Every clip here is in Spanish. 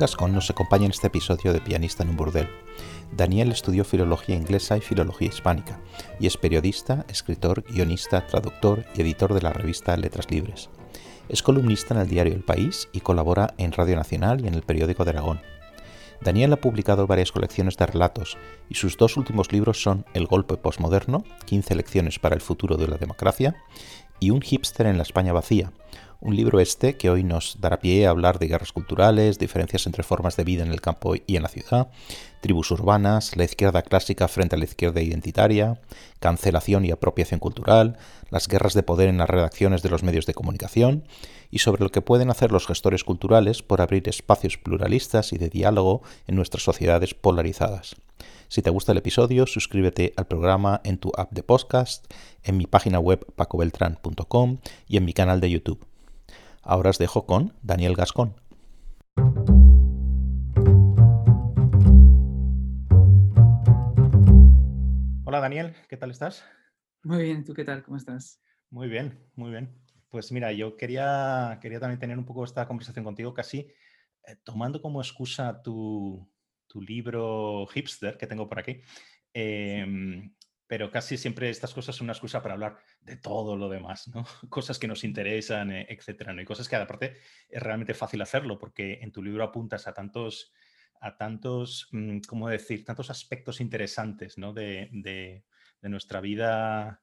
Gascón nos acompaña en este episodio de Pianista en un burdel. Daniel estudió filología inglesa y filología hispánica y es periodista, escritor, guionista, traductor y editor de la revista Letras Libres. Es columnista en el diario El País y colabora en Radio Nacional y en el periódico de Aragón. Daniel ha publicado varias colecciones de relatos y sus dos últimos libros son El golpe posmoderno, 15 lecciones para el futuro de la democracia, y Un hipster en la España vacía, un libro este que hoy nos dará pie a hablar de guerras culturales, diferencias entre formas de vida en el campo y en la ciudad, tribus urbanas, la izquierda clásica frente a la izquierda identitaria, cancelación y apropiación cultural, las guerras de poder en las redacciones de los medios de comunicación y sobre lo que pueden hacer los gestores culturales por abrir espacios pluralistas y de diálogo en nuestras sociedades polarizadas. Si te gusta el episodio, suscríbete al programa en tu app de podcast, en mi página web pacobeltran.com y en mi canal de YouTube. Ahora os dejo con Daniel Gascón. Hola Daniel, ¿qué tal estás? Muy bien, ¿tú qué tal? ¿Cómo estás? Muy bien, muy bien. Pues mira, yo quería, quería también tener un poco esta conversación contigo, casi eh, tomando como excusa tu, libro hipster que tengo por aquí. Em, pero casi siempre estas cosas son una excusa para hablar de todo lo demás, ¿no? Cosas que nos interesan, eh, etcétera, ¿no? Y cosas que aparte es realmente fácil hacerlo porque en tu libro apuntas a tantos, a tantos, mm, ¿cómo decir? Tantos aspectos interesantes, ¿no? De, de, nuestra vida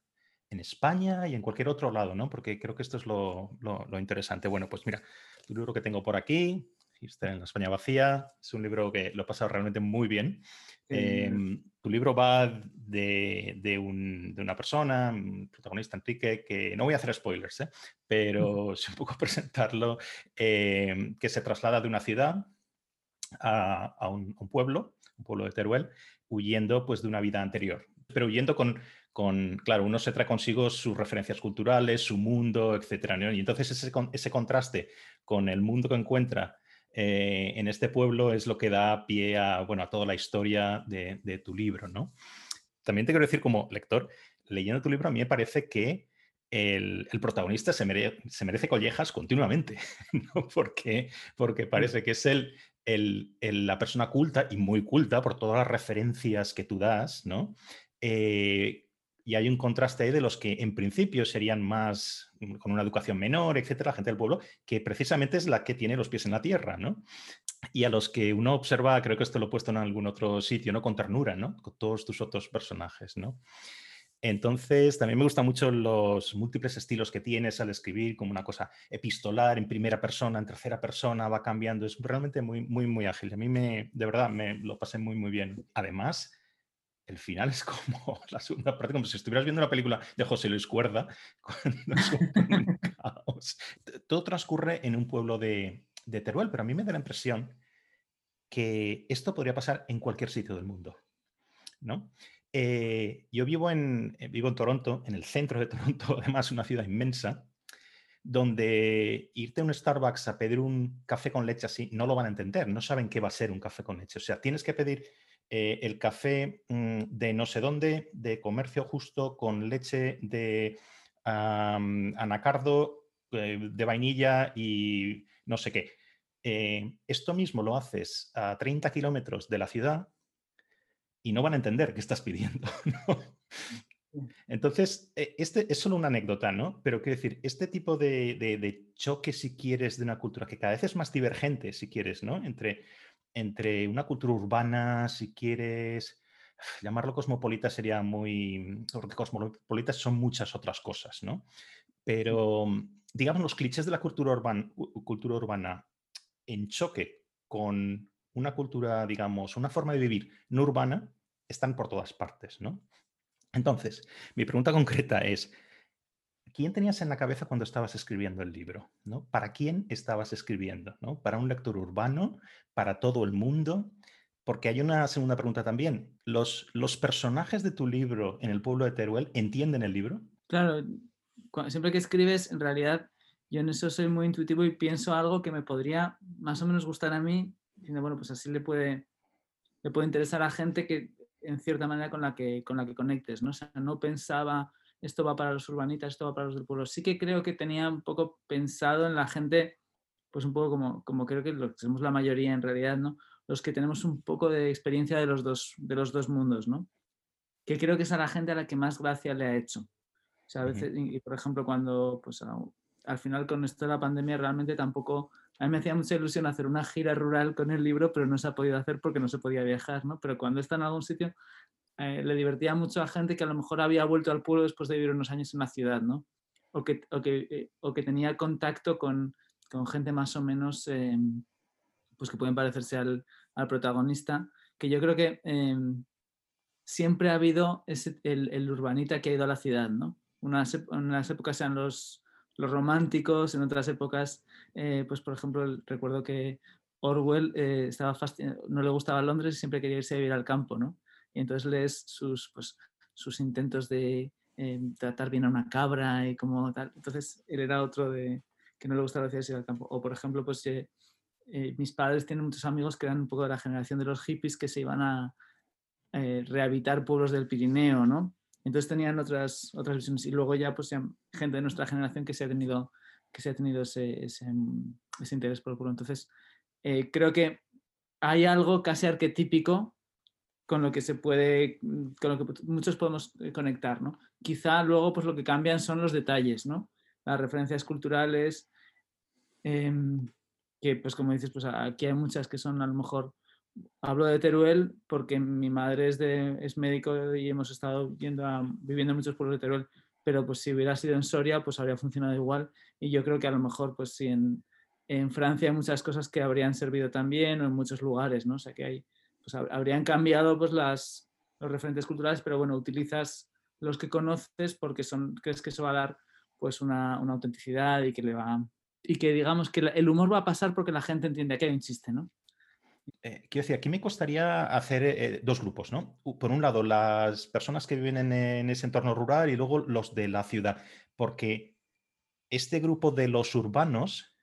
en España y en cualquier otro lado, ¿no? Porque creo que esto es lo, lo, interesante. Bueno, pues mira, tu libro que tengo por aquí, en la España vacía, es un libro que lo he pasado realmente muy bien. Em, tu libro va de, una persona, un protagonista, Enrique, que no voy a hacer spoilers, ¿eh? pero es un poco presentarlo, em, que se traslada de una ciudad a, un, pueblo, un pueblo de Teruel, huyendo pues, de una vida anterior, pero huyendo con, con, claro, uno se trae consigo sus referencias culturales, su mundo, etc. Y entonces ese, ese contraste con el mundo que encuentra eh, en este pueblo es lo que da pie a, bueno, a toda la historia de, tu libro, ¿no? También te quiero decir como lector, leyendo tu libro a mí me parece que el, protagonista se, merece collejas continuamente, ¿no? Porque, porque parece que es el, la persona culta y muy culta por todas las referencias que tú das, ¿no? Eh, y hay un contraste de los que en principio serían más mm, con una educación menor, etcétera, gente del pueblo, que precisamente es la que tiene los pies en la tierra, ¿no? Y a los que uno observa, creo que esto lo he puesto en algún otro sitio, ¿no? Con ternura, ¿no? Con todos tus otros personajes, ¿no? Entonces, también me gustan mucho los múltiples estilos que tienes al escribir, como una cosa epistolar, en primera persona, en tercera persona, va cambiando. Es realmente muy, muy, muy ágil. A mí me, de verdad, me lo pasé muy, muy bien. Además, el final es como la segunda parte, como si estuvieras viendo una película de José Luis Cuerda, cuando es un. Todo transcurre en un pueblo de, Teruel, pero a mí me da la impresión que esto podría pasar en cualquier sitio del mundo. ¿no? Eh, yo vivo en, eh, vivo en Toronto, en el centro de Toronto, además una ciudad inmensa, donde irte a un Starbucks a pedir un café con leche así, no lo van a entender, no saben qué va a ser un café con leche. O sea, tienes que pedir eh, el café mm, de no sé dónde, de comercio justo, con leche de anacardo, eh, de vainilla y no sé qué. Eh, esto mismo lo haces a 30 kilómetros de la ciudad y no van a entender qué estás pidiendo. Entonces, este es solo una anécdota, ¿no? Pero quiero decir, este tipo de, de, choque, si quieres, de una cultura que cada vez es más divergente, si quieres, ¿no? Entre entre una cultura urbana, si quieres, llamarlo cosmopolita sería muy, porque cosmopolitas son muchas otras cosas, ¿no? Pero, digamos, los clichés de la cultura, urbana, cultura urbana en choque con una cultura, digamos, una forma de vivir no urbana, están por todas partes, ¿no? Entonces, mi pregunta concreta es, ¿quién tenías en la cabeza cuando estabas escribiendo el libro? ¿no? ¿Para quién estabas escribiendo? ¿no? ¿Para un lector urbano? ¿Para todo el mundo? Porque hay una segunda pregunta también. ¿Los, ¿Los personajes de tu libro en el pueblo de Teruel entienden el libro? Claro, siempre que escribes, en realidad yo en eso soy muy intuitivo y pienso algo que me podría más o menos gustar a mí, diciendo, bueno, pues así le puede, le puede interesar a gente que en cierta manera con la que, con la que conectes, ¿no? O sea, no pensaba esto va para los urbanitas, esto va para los del pueblo. Sí que creo que tenía un poco pensado en la gente pues un poco como, como creo que lo que somos la mayoría en realidad, ¿no? Los que tenemos un poco de experiencia de los dos, de los dos mundos, ¿no? Que creo que es a la gente a la que más gracia le ha hecho. O sea, a veces, y, por ejemplo, cuando, pues al final con esto de la pandemia realmente tampoco, a mí me hacía mucha ilusión hacer una gira rural con el libro, pero no se ha podido hacer porque no se podía viajar, ¿no? Pero cuando está en algún sitio, eh, le divertía mucho a gente que a lo mejor había vuelto al pueblo después de vivir unos años en la ciudad, ¿no? O que, o que, eh, o que tenía contacto con, con, gente más o menos, eh, pues que pueden parecerse al, al, protagonista, que yo creo que siempre ha habido ese, el, el, urbanita que ha ido a la ciudad, ¿no? Unas, unas épocas eran los, los románticos, en otras épocas, pues por ejemplo, recuerdo que Orwell estaba no le gustaba Londres y siempre quería irse a vivir al campo, ¿no? Y entonces lees sus, pues, sus intentos de eh, tratar bien a una cabra y como tal. Entonces él era otro de que no le gustaba decir al campo. O por ejemplo, pues eh, eh, mis padres tienen muchos amigos que eran un poco de la generación de los hippies que se iban a rehabilitar pueblos del Pirineo, ¿no? Entonces tenían otras, otras visiones y luego ya pues gente de nuestra generación que se ha tenido, que se ha tenido ese, ese, ese interés por el pueblo. Entonces creo que hay algo casi arquetípico con lo que se puede, mm, con lo que muchos podemos eh, conectar, ¿no? Quizá luego pues lo que cambian son los detalles, ¿no? Las referencias culturales, em, que pues como dices, pues aquí hay muchas que son a lo mejor, hablo de Teruel porque mi madre es, de, es médico y hemos estado yendo viviendo en muchos pueblos de Teruel, pero pues si hubiera sido en Soria pues habría funcionado igual y yo creo que a lo mejor pues si en, en Francia hay muchas cosas que habrían servido también o en muchos lugares, ¿no? O sea que hay pues habrían cambiado pues los referentes culturales, pero bueno, utilizas los que conoces porque son, crees que eso va a dar pues una, autenticidad y que le va y que digamos que el humor va a pasar porque la gente entiende que hay un ¿no? Eh, quiero decir, aquí me costaría hacer eh, dos grupos, ¿no? Por un lado, las personas que viven en, en, ese entorno rural y luego los de la ciudad, porque este grupo de los urbanos,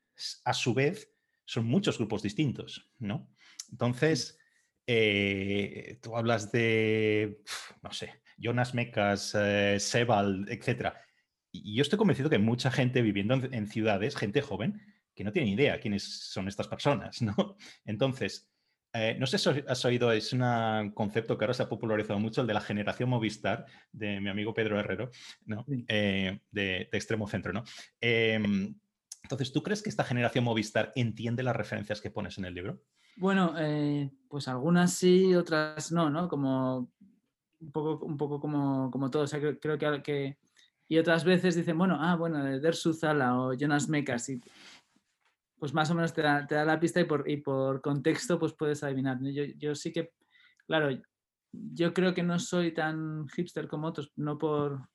a su vez, son muchos grupos distintos, ¿no? Entonces, eh, tú hablas de, no sé, Jonas Mecas, eh, Sebald, etc. Y yo estoy convencido que hay mucha gente viviendo en, ciudades, gente joven, que no tiene idea quiénes son estas personas, ¿no? Entonces, eh, no sé si has oído, es un concepto que ahora se ha popularizado mucho, el de la generación Movistar, de mi amigo Pedro Herrero, ¿no? de, de, Extremo Centro, ¿no? Em, entonces, ¿tú crees que esta generación Movistar entiende las referencias que pones en el libro? Bueno, eh, pues algunas sí, otras no, ¿no? Como un poco, un poco como, como todo. O sea, creo, que, Y otras veces dicen, bueno, ah, bueno, de Dersu Zala o Jonas Mekas. Y, pues más o menos te da, te da, la pista y por, y por contexto pues puedes adivinar. Yo, yo sí que, claro, yo creo que no soy tan hipster como otros, no por,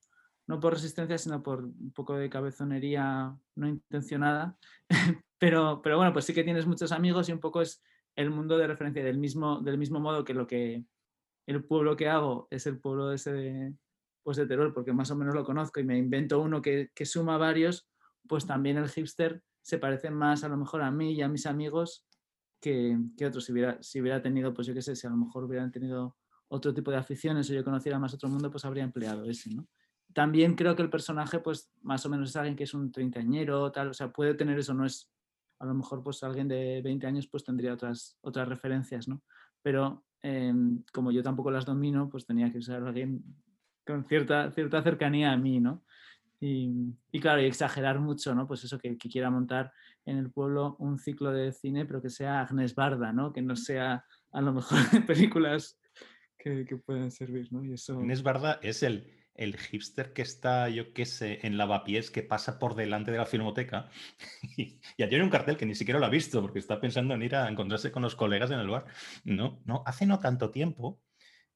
no por resistencia, sino por un poco de cabezonería no intencionada. pero, pero bueno, pues sí que tienes muchos amigos y un poco es el mundo de referencia del mismo, del mismo modo que lo que el pueblo que hago es el pueblo ese de, pues de Teruel, porque más o menos lo conozco y me invento uno que, que suma varios, pues también el hipster se parece más a lo mejor a mí y a mis amigos que, que otros. Si hubiera, si hubiera tenido, pues yo qué sé, si a lo mejor hubieran tenido otro tipo de aficiones o yo conociera más otro mundo, pues habría empleado ese, ¿no? También creo que el personaje, pues más o menos es alguien que es un treintañero, tal, o sea, puede tener eso, no es a lo mejor pues alguien de 20 años pues tendría otras, otras referencias, ¿no? Pero em, como yo tampoco las domino, pues tenía que ser alguien con cierta, cierta cercanía a mí, ¿no? Y, claro, y exagerar mucho, ¿no? Pues eso, que, quiera montar en el pueblo un ciclo de cine, pero que sea Agnes Barda, ¿no? Que no sea a lo mejor películas que, que puedan servir, ¿no? Agnes Barda es el, el hipster que está, yo qué sé, en lavapiés, que pasa por delante de la filmoteca y, y un cartel que ni siquiera lo ha visto porque está pensando en ir a encontrarse con los colegas en el bar. No, no, hace no tanto tiempo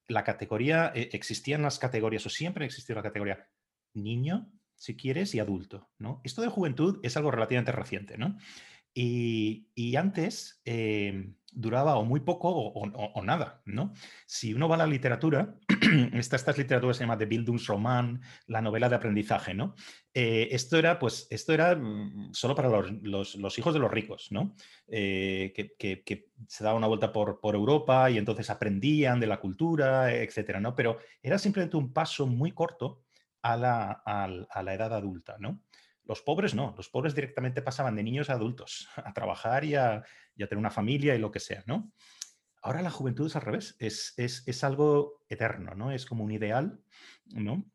la categoría, eh, existían las categorías o siempre existió la categoría niño, si quieres, y adulto, ¿no? Esto de juventud es algo relativamente reciente, ¿no? Y, antes em, duraba o muy poco o, nada, ¿no? Si uno va a la literatura, esta, estas literaturas se llama de Bildungsroman, la novela de aprendizaje, ¿no? Eh, esto era, pues, esto era mm, solo para los, hijos de los ricos, ¿no? Eh, que, se daban una vuelta por, por, Europa y entonces aprendían de la cultura, etcétera, ¿no? Pero era simplemente un paso muy corto a la, a la edad adulta, ¿no? Los pobres no, los pobres directamente pasaban de niños a adultos, a trabajar y a, tener una familia y lo que sea, ¿no? Ahora la juventud es al revés, es, es, algo eterno, ¿no? Es como un ideal, ¿no?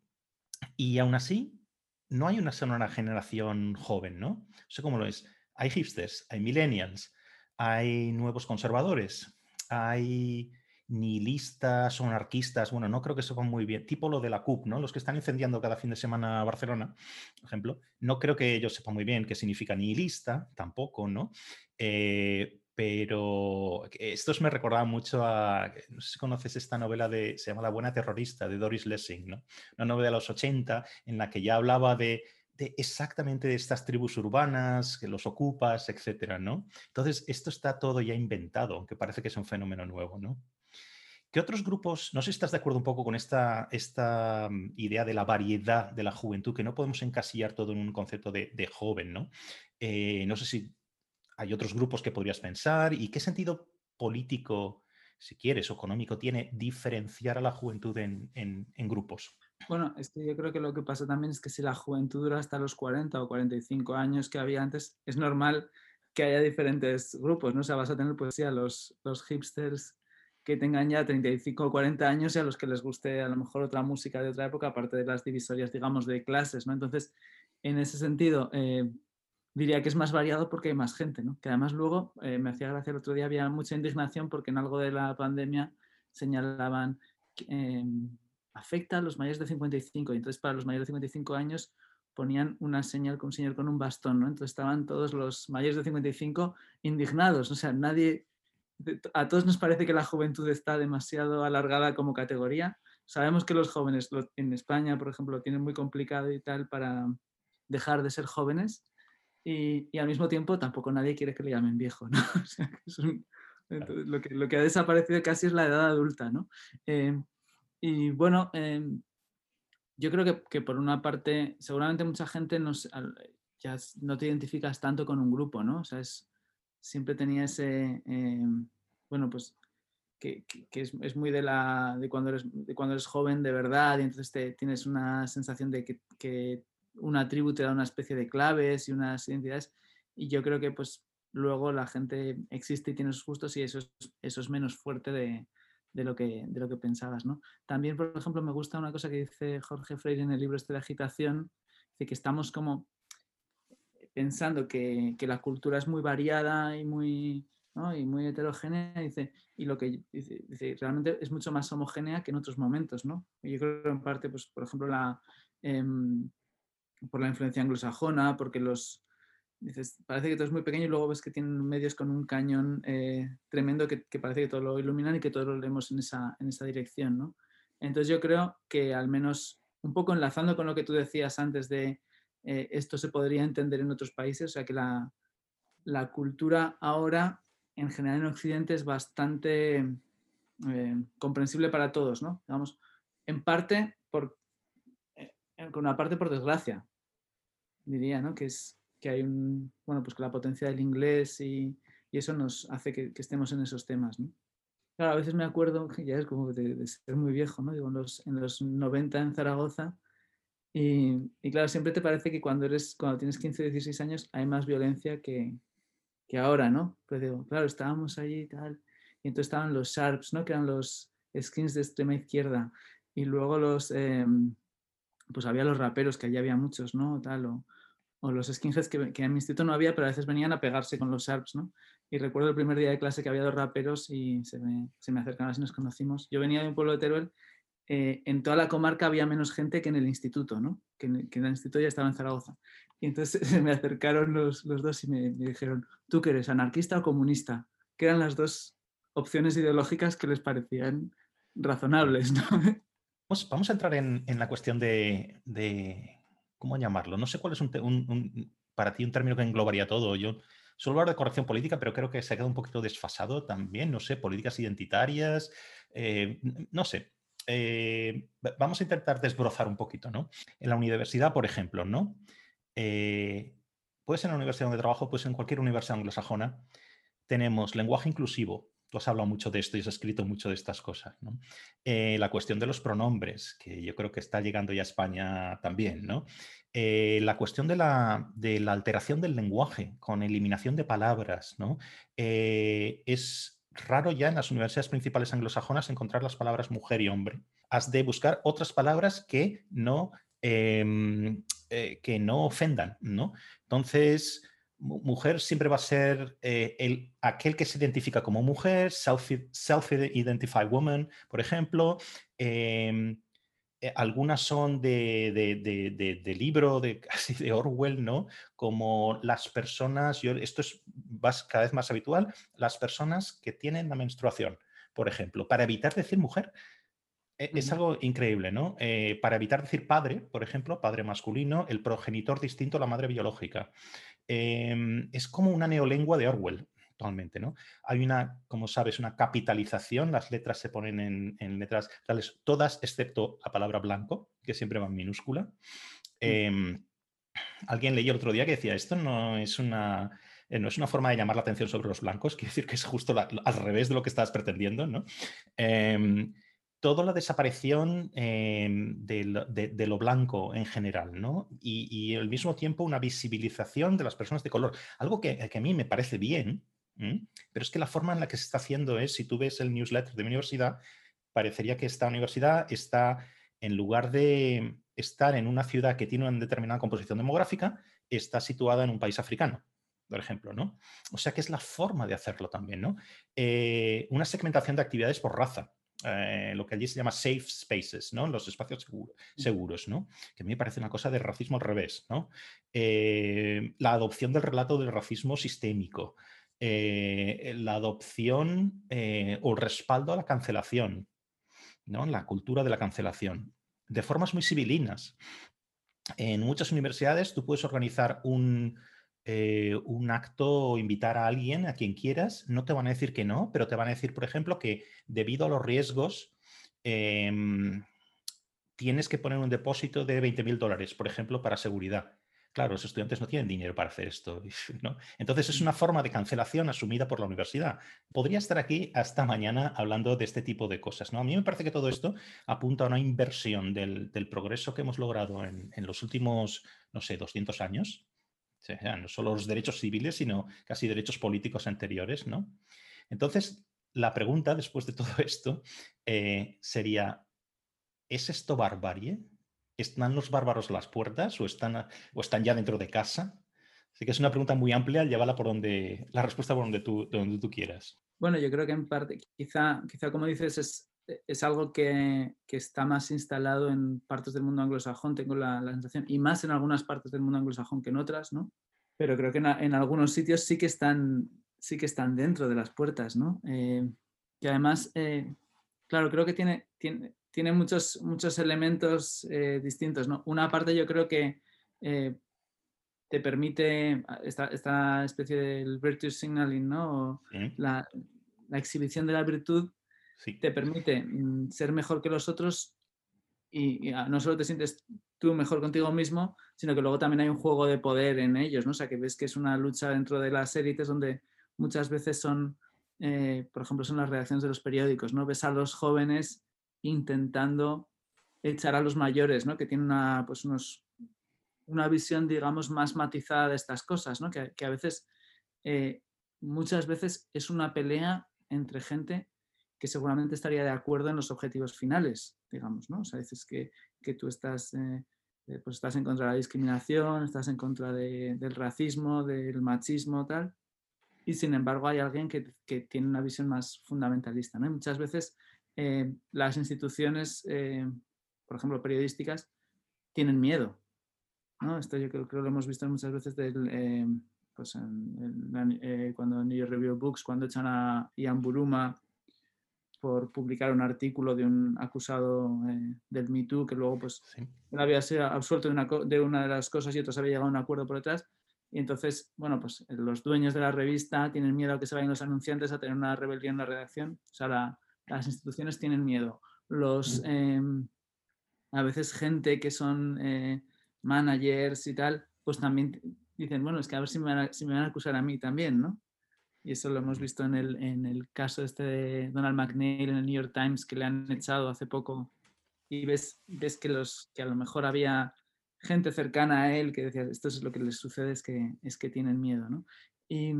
Y aún así, no hay una sola generación joven. No sé cómo lo es. Hay hipsters, hay millennials, hay nuevos conservadores, hay nihilistas o anarquistas, bueno, no creo que sepan muy bien, tipo lo de la CUP, ¿no? Los que están incendiando cada fin de semana Barcelona, por ejemplo, no creo que ellos sepan muy bien qué significa nihilista, tampoco, ¿no? Eh, pero esto me recordaba mucho a, no sé si conoces esta novela de, se llama La buena terrorista, de Doris Lessing, ¿no? Una novela de los 80 en la que ya hablaba de de exactamente de estas tribus urbanas, que los ocupas, etcétera, ¿no? Entonces, esto está todo ya inventado, aunque parece que es un fenómeno nuevo, ¿no? ¿Qué otros grupos, no sé si estás de acuerdo un poco con esta, esta mm, idea de la variedad de la juventud, que no podemos encasillar todo en un concepto de, joven, ¿no? Eh, no sé si hay otros grupos que podrías pensar y qué sentido político, si quieres, o económico tiene diferenciar a la juventud en, en, grupos. Bueno, es que yo creo que lo que pasa también es que si la juventud dura hasta los 40 o 45 años que había antes, es normal que haya diferentes grupos, ¿no? O sea, vas a tener pues sí a los, los hipsters que tengan ya 35 o 40 años y a los que les guste a lo mejor otra música de otra época, aparte de las divisorias, digamos, de clases, ¿no? Entonces, en ese sentido, eh, diría que es más variado porque hay más gente, ¿no? Que además luego, eh, me hacía gracia el otro día, había mucha indignación porque en algo de la pandemia señalaban que em, afecta a los mayores de 55 y entonces para los mayores de 55 años ponían una señal con un señor con un bastón, ¿no? Entonces estaban todos los mayores de 55 indignados, o sea, nadie a todos nos parece que la juventud está demasiado alargada como categoría. Sabemos que los jóvenes en España, por ejemplo, lo tienen muy complicado y tal para dejar de ser jóvenes y, al mismo tiempo tampoco nadie quiere que le llamen viejo. ¿no? lo, que, lo, que, ha desaparecido casi es la edad adulta. ¿no? Eh, y bueno, em, yo creo que, que, por una parte, seguramente mucha gente nos, ya no te identificas tanto con un grupo, ¿no? O sea, es, siempre tenía ese, em, bueno, pues que, es, muy de, la, de, cuando eres, de cuando eres joven de verdad y entonces te, tienes una sensación de que, una tribu te da una especie de claves y unas identidades y yo creo que pues luego la gente existe y tiene sus gustos y eso es, eso es menos fuerte de, lo que, de lo que pensabas. ¿no? También, por ejemplo, me gusta una cosa que dice Jorge Freire en el libro este de agitación, de que estamos como pensando que, la cultura es muy variada y muy, y muy heterogénea, dice, y lo que dice, realmente es mucho más homogénea que en otros momentos, ¿no? yo creo que en parte, pues, por ejemplo, la, em, por la influencia anglosajona, porque los, parece que todo es muy pequeño y luego ves que tienen medios con un cañón eh, tremendo que, parece que todo lo iluminan y que todo lo leemos en esa, en esa dirección, ¿no? Entonces yo creo que al menos un poco enlazando con lo que tú decías antes de eh, esto se podría entender en otros países, o sea que la, cultura ahora en general en Occidente es bastante eh, comprensible para todos, ¿no? Digamos, en parte por, eh, una parte por desgracia, diría, ¿no? Que es que hay un, bueno, pues que la potencia del inglés y, eso nos hace que, estemos en esos temas, ¿no? Claro, a veces me acuerdo, ya es como de, ser muy viejo, ¿no? Digo, en los, en los 90 en Zaragoza, y, claro, siempre te parece que cuando, eres, cuando tienes 15 o 16 años hay más violencia que, que ahora, ¿no? Pero digo, claro, estábamos allí y tal. Y entonces estaban los Sharps, ¿no? Que eran los skins de extrema izquierda. Y luego los, em, pues había los raperos, que allí había muchos, ¿no? Tal, o, o los skinheads que, que, en mi instituto no había, pero a veces venían a pegarse con los Sharps, ¿no? Y recuerdo el primer día de clase que había dos raperos y se me, se me acercaron así nos conocimos. Yo venía de un pueblo de Teruel eh, en toda la comarca había menos gente que en el instituto, ¿no? que, en, el instituto ya estaba en Zaragoza. Y entonces se me acercaron los, dos y me, dijeron, ¿tú qué eres, anarquista o comunista? Que eran las dos opciones ideológicas que les parecían razonables. ¿no? Vamos, a entrar en, la cuestión de, ¿cómo llamarlo? No sé cuál es un, para ti un término que englobaría todo. Yo suelo hablar de corrección política, pero creo que se ha quedado un poquito desfasado también. No sé, políticas identitarias, eh, no sé. Eh, vamos a intentar desbrozar un poquito, ¿no? En la universidad, por ejemplo, ¿no? Eh, en la universidad donde trabajo, puede en cualquier universidad anglosajona, tenemos lenguaje inclusivo, Tú has hablado mucho de esto y has escrito mucho de estas cosas. ¿no? Eh, la cuestión de los pronombres, que yo creo que está llegando ya a España también. ¿no? Eh, la cuestión de la, de la, alteración del lenguaje con eliminación de palabras. ¿no? Eh, es raro ya en las universidades principales anglosajonas encontrar las palabras mujer y hombre. Has de buscar otras palabras que no, em, que no ofendan. ¿no? Entonces mujer siempre va a ser eh, el, aquel que se identifica como mujer, self-identified woman, por ejemplo. Em, eh, algunas son de, de, libro de casi de Orwell, ¿no? Como las personas, yo, esto es cada vez más habitual, las personas que tienen la menstruación, por ejemplo, para evitar decir mujer. E, es algo increíble, ¿no? Eh, para evitar decir padre, por ejemplo, padre masculino, el progenitor distinto a la madre biológica. Em, es como una neolengua de Orwell, actualmente, ¿no? Hay una, como sabes, una capitalización, las letras se ponen en, letras tales, todas excepto la palabra blanco, que siempre va en minúscula. Em, alguien leyó el otro día que decía, esto no es una, eh, no es una forma de llamar la atención sobre los blancos, quiere decir que es justo al revés de lo que estabas pretendiendo, ¿no? Em, toda la desaparición em, de, lo blanco en general, ¿no? Y, al mismo tiempo una visibilización de las personas de color, algo que, a mí me parece bien, pero es que la forma en la que se está haciendo es, si tú ves el newsletter de mi universidad, parecería que esta universidad está, en lugar de estar en una ciudad que tiene una determinada composición demográfica, está situada en un país africano por ejemplo, ¿no? O sea que es la forma de hacerlo también, ¿no? Eh, una segmentación de actividades por raza. Eh, lo que allí se llama safe spaces, ¿no? Los espacios mm. seguros, ¿no? Que a mí me parece una cosa de racismo al revés, ¿no? Eh, la adopción del relato del racismo sistémico, eh, la adopción o respaldo a la cancelación, ¿no? La cultura de la cancelación, de formas muy civilinas. En muchas universidades tú puedes organizar un, eh, un acto o invitar a alguien, a quien quieras, no te van a decir que no, pero te van a decir, por ejemplo, que debido a los riesgos, em, tienes que poner un depósito de 20 mil dólares, por ejemplo, para seguridad. Claro, los estudiantes no tienen dinero para hacer esto. ¿no? Entonces es una forma de cancelación asumida por la universidad. Podría estar aquí hasta mañana hablando de este tipo de cosas. ¿no? A mí me parece que todo esto apunta a una inversión del, progreso que hemos logrado en, en, los últimos, no sé, 200 años, no solo los derechos civiles, sino casi derechos políticos anteriores, ¿no? Entonces, la pregunta después de todo esto eh, sería, ¿es esto barbarie? ¿Están los bárbaros a las puertas o están, o están ya dentro de casa? Así que es una pregunta muy amplia, llévala por donde, la respuesta por donde tú, donde tú quieras. Bueno, yo creo que en parte, quizá, quizá como dices, es, es algo que, está más instalado en partes del mundo anglosajón, tengo la, sensación, y más en algunas partes del mundo anglosajón que en otras, ¿no? Pero creo que en, algunos sitios sí que están, sí que están dentro de las puertas, ¿no? Eh, y además, eh, claro, creo que tiene, tiene, tiene muchos, muchos elementos eh, distintos, ¿no? Una parte yo creo que te permite esta, esta, especie del virtue signaling, ¿no? La, la exhibición de la virtud te permite mm, ser mejor que los otros y, ah, no solo te sientes tú mejor contigo mismo, sino que luego también hay un juego de poder en ellos, ¿no? O sea, que ves que es una lucha dentro de las élites donde muchas veces son, eh, por ejemplo, son las reacciones de los periódicos, ¿no? Ves a los jóvenes intentando echar a los mayores, ¿no? Que tienen una, pues unos, una visión, digamos, más matizada de estas cosas, ¿no? Que, a veces, eh, muchas veces es una pelea entre gente que seguramente estaría de acuerdo en los objetivos finales, digamos, ¿no? O sea, dices que, que tú estás, eh, eh, pues estás en contra de la discriminación, estás en contra del racismo, del machismo, tal, y sin embargo hay alguien que, que tiene una visión más fundamentalista, ¿no? Muchas veces eh, las instituciones, por ejemplo, periodísticas, tienen miedo, ¿no? Esto yo creo, que lo hemos visto muchas veces del, pues en, cuando New York Review Books, cuando echan a Ian Buruma por publicar un artículo de un acusado eh, del Me Too que luego pues él había sido absuelto de una, de una, de las cosas y otros había llegado a un acuerdo por detrás. Y entonces, bueno, pues eh, los dueños de la revista tienen miedo a que se vayan los anunciantes a tener una rebelión en la redacción. O sea, las instituciones tienen miedo. Los, em, a veces gente que son eh, managers y tal, pues también dicen, bueno, es que a ver si me, van a, si me van a acusar a mí también, ¿no? y eso lo hemos visto en el, en el caso este de Donald McNeil en el New York Times que le han echado hace poco y ves, ves que, los, que a lo mejor había gente cercana a él que decía, esto es lo que les sucede, es que, es que tienen miedo. ¿no? Y,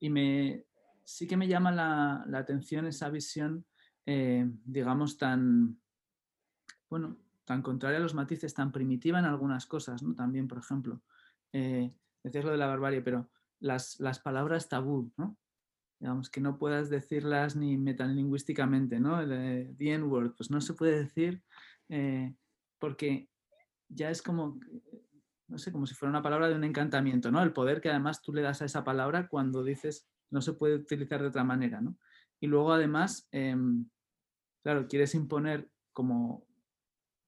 y me, sí que me llama la, atención esa visión, eh, digamos, tan, bueno, tan contraria a los matices, tan primitiva en algunas cosas, ¿no? También, por ejemplo, eh, decías lo de la barbarie, pero las, las palabras tabú, ¿no? Digamos, que no puedas decirlas ni metalingüísticamente, ¿no? El, the N-word, pues no se puede decir eh, porque ya es como, no sé, como si fuera una palabra de un encantamiento, ¿no? El poder que además tú le das a esa palabra cuando dices no se puede utilizar de otra manera, ¿no? Y luego además, em, claro, quieres imponer como,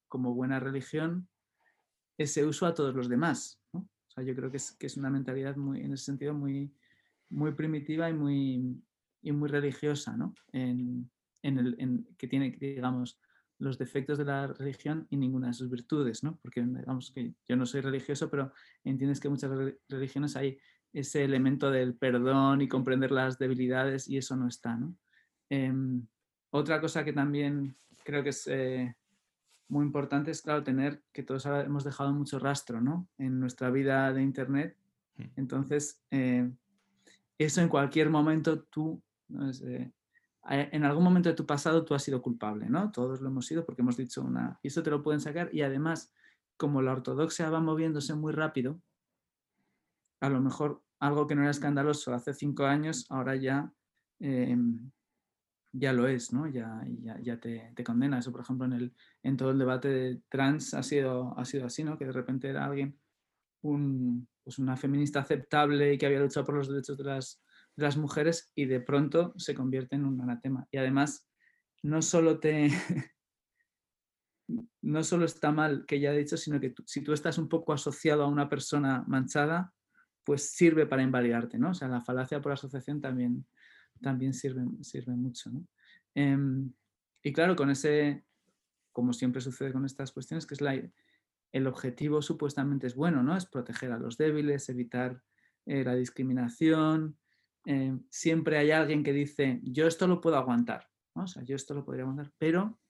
como buena religión ese uso a todos los demás, ¿no? O sea, yo creo que es, que es una mentalidad muy, en ese sentido muy, muy primitiva y muy, y muy religiosa, ¿no? En, en el, que tiene, digamos, los defectos de la religión y ninguna de sus virtudes, ¿no? Porque digamos que yo no soy religioso, pero entiendes que muchas religiones hay ese elemento del perdón y comprender las debilidades y eso no está, ¿no? Em, otra cosa que también creo que es eh, muy importante es, claro, tener que todos hemos dejado mucho rastro, ¿no? En nuestra vida de Internet. Mm. Entonces, eh, eso en cualquier momento tú, eh, en algún momento de tu pasado tú has sido culpable, ¿no? Todos lo hemos sido porque hemos dicho una... Y eso te lo pueden sacar y además, como la ortodoxia va moviéndose muy rápido, a lo mejor algo que no era escandaloso hace cinco años, ahora ya, em, ya lo es, ¿no? Ya, ya, te, condena. Eso, por ejemplo, en, el, en todo el debate de trans ha sido, ha sido así, ¿no? Que de repente era alguien, un, pues una feminista aceptable y que había luchado por los derechos de las de las mujeres y de pronto se convierte en un anatema. Y además, no solo te... no solo está mal que ya he dicho, sino que si tú estás un poco asociado a una persona manchada, pues sirve para invalidarte, ¿no? O sea, la falacia por asociación también, también sirve, sirve mucho, ¿no? Em, y claro, con ese, como siempre sucede con estas cuestiones, que es el objetivo supuestamente es bueno, ¿no? Es proteger a los débiles, evitar eh, la discriminación, eh, siempre hay alguien que dice, yo esto lo puedo aguantar, o sea, yo esto lo podría aguantar, pero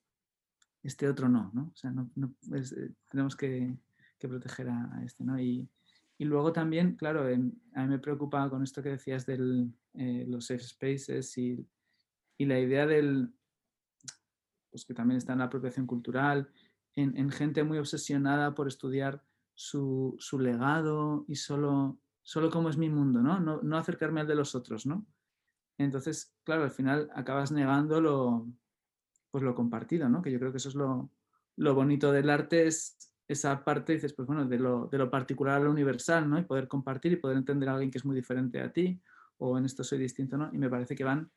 este otro no, ¿no? O sea, eh, tenemos que, proteger a, este, ¿no? Luego también, claro, a mí me preocupa con esto que decías de eh, los safe spaces y, la idea del, pues que también está en la apropiación cultural, en, gente muy obsesionada por estudiar su, su legado y solo solo como es mi mundo, ¿no? ¿no? acercarme al de los otros, ¿no? Entonces, claro, al final acabas negando lo, pues lo compartido, ¿no? Que yo creo que eso es lo, bonito del arte, es esa parte, dices, pues bueno, de lo, de lo, particular a lo universal, ¿no? Y poder compartir y poder entender a alguien que es muy diferente a ti, o en esto soy distinto, ¿no? Y me parece que van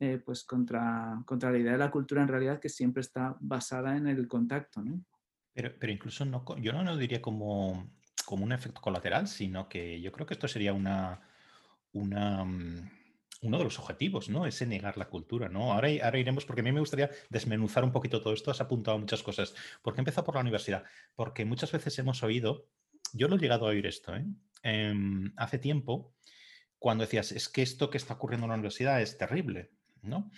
eh, pues contra, contra la idea de la cultura en realidad que siempre está basada en el contacto, ¿no? Pero, pero incluso no, yo no lo diría como como un efecto colateral, sino que yo creo que esto sería una, una, mm, uno de los objetivos, ¿no? Ese negar la cultura, ¿no? Ahora, ahora iremos, porque a mí me gustaría desmenuzar un poquito todo esto, has apuntado muchas cosas. ¿Por qué empezó por la universidad? Porque muchas veces hemos oído, yo lo he llegado a oír esto, ¿eh? Em, hace tiempo, cuando decías, es que esto que está ocurriendo en la universidad es terrible, ¿no?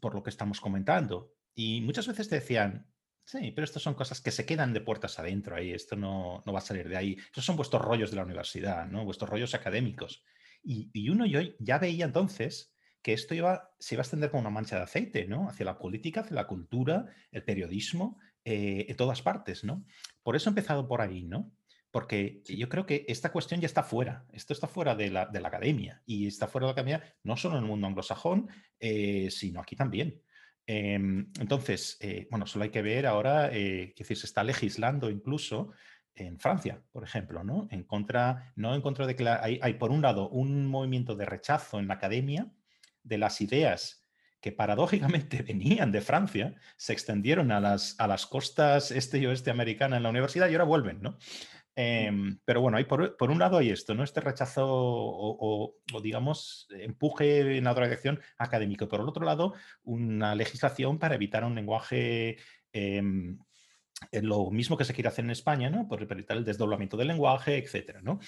Por lo que estamos comentando. Y muchas veces te decían, Sí, pero estas son cosas que se quedan de puertas adentro ahí, esto no, va a salir de ahí. Esos son vuestros rollos de la universidad, ¿no? Vuestros rollos académicos. Y, uno yo ya veía entonces que esto iba, se iba a extender como una mancha de aceite, ¿no? Hacia la política, hacia la cultura, el periodismo, eh, en todas partes, ¿no? Por eso he empezado por ahí, ¿no? Porque yo creo que esta cuestión ya está fuera, esto está fuera de la, academia y está fuera de la academia no solo en el mundo anglosajón, eh, sino aquí también. Em, entonces, eh, bueno, solo hay que ver ahora, eh, que se está legislando incluso en Francia, por ejemplo, ¿no? En contra, no en contra de que hay, hay, por un lado un movimiento de rechazo en la academia de las ideas que paradójicamente venían de Francia, se extendieron a las, a las costas este y oeste americana en la universidad y ahora vuelven, ¿no? Em, pero bueno, hay por, un lado hay esto, ¿no? Este rechazo o, digamos, empuje en la otra dirección académico. Por el otro lado, una legislación para evitar un lenguaje em, lo mismo que se quiere hacer en España, ¿no? Por evitar el desdoblamiento del lenguaje, etcétera, ¿no?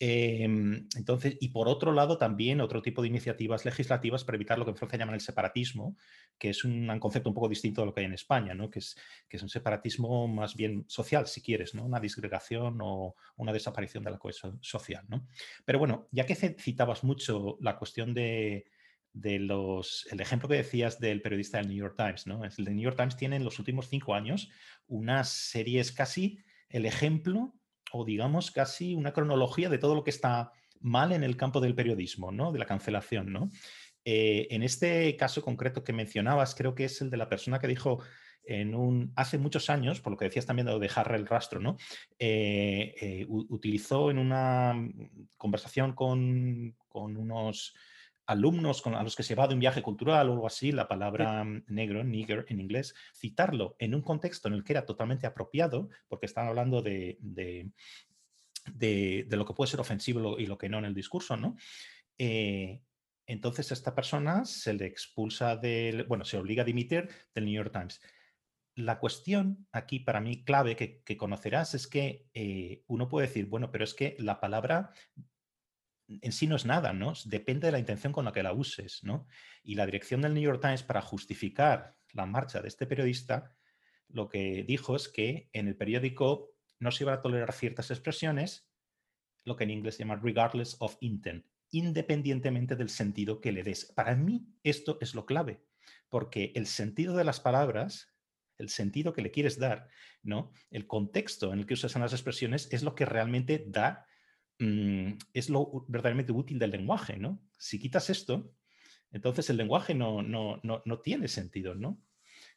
Em, entonces, y por otro lado, también otro tipo de iniciativas legislativas para evitar lo que en Francia llaman el separatismo, que es un, concepto un poco distinto de lo que hay en España, ¿no? que, es, que es un separatismo más bien social, si quieres, ¿no? una disgregación o una desaparición de la cohesión social. ¿no? Pero bueno, ya que citabas mucho la cuestión de, de los, el ejemplo que decías del periodista del New York Times, ¿no? El New York Times tiene en los últimos cinco años unas series casi el ejemplo o digamos casi una cronología de todo lo que está mal en el campo del periodismo, ¿no? de la cancelación. ¿no? Eh, en este caso concreto que mencionabas, creo que es el de la persona que dijo en un, hace muchos años, por lo que decías también de dejar el rastro, ¿no? Eh, eh, utilizó en una conversación con, con unos alumnos con, a los que se va de un viaje cultural o algo así, la palabra mm, negro, nigger en inglés, citarlo en un contexto en el que era totalmente apropiado, porque están hablando de, de, lo que puede ser ofensivo y lo que no en el discurso, ¿no? Eh, entonces a esta persona se le expulsa del, bueno, se obliga a dimitir del New York Times. La cuestión aquí para mí clave que, conocerás es que eh, uno puede decir, bueno, pero es que la palabra en sí no es nada, ¿no? Depende de la intención con la que la uses, ¿no? Y la dirección del New York Times para justificar la marcha de este periodista, lo que dijo es que en el periódico no se iba a tolerar ciertas expresiones, lo que en inglés se llama regardless of intent, independientemente del sentido que le des. Para mí esto es lo clave, porque el sentido de las palabras, el sentido que le quieres dar, ¿no? El contexto en el que usas las expresiones es lo que realmente da Mm, es lo verdaderamente útil del lenguaje, ¿no? Si quitas esto, entonces el lenguaje no, no, no, tiene sentido, ¿no?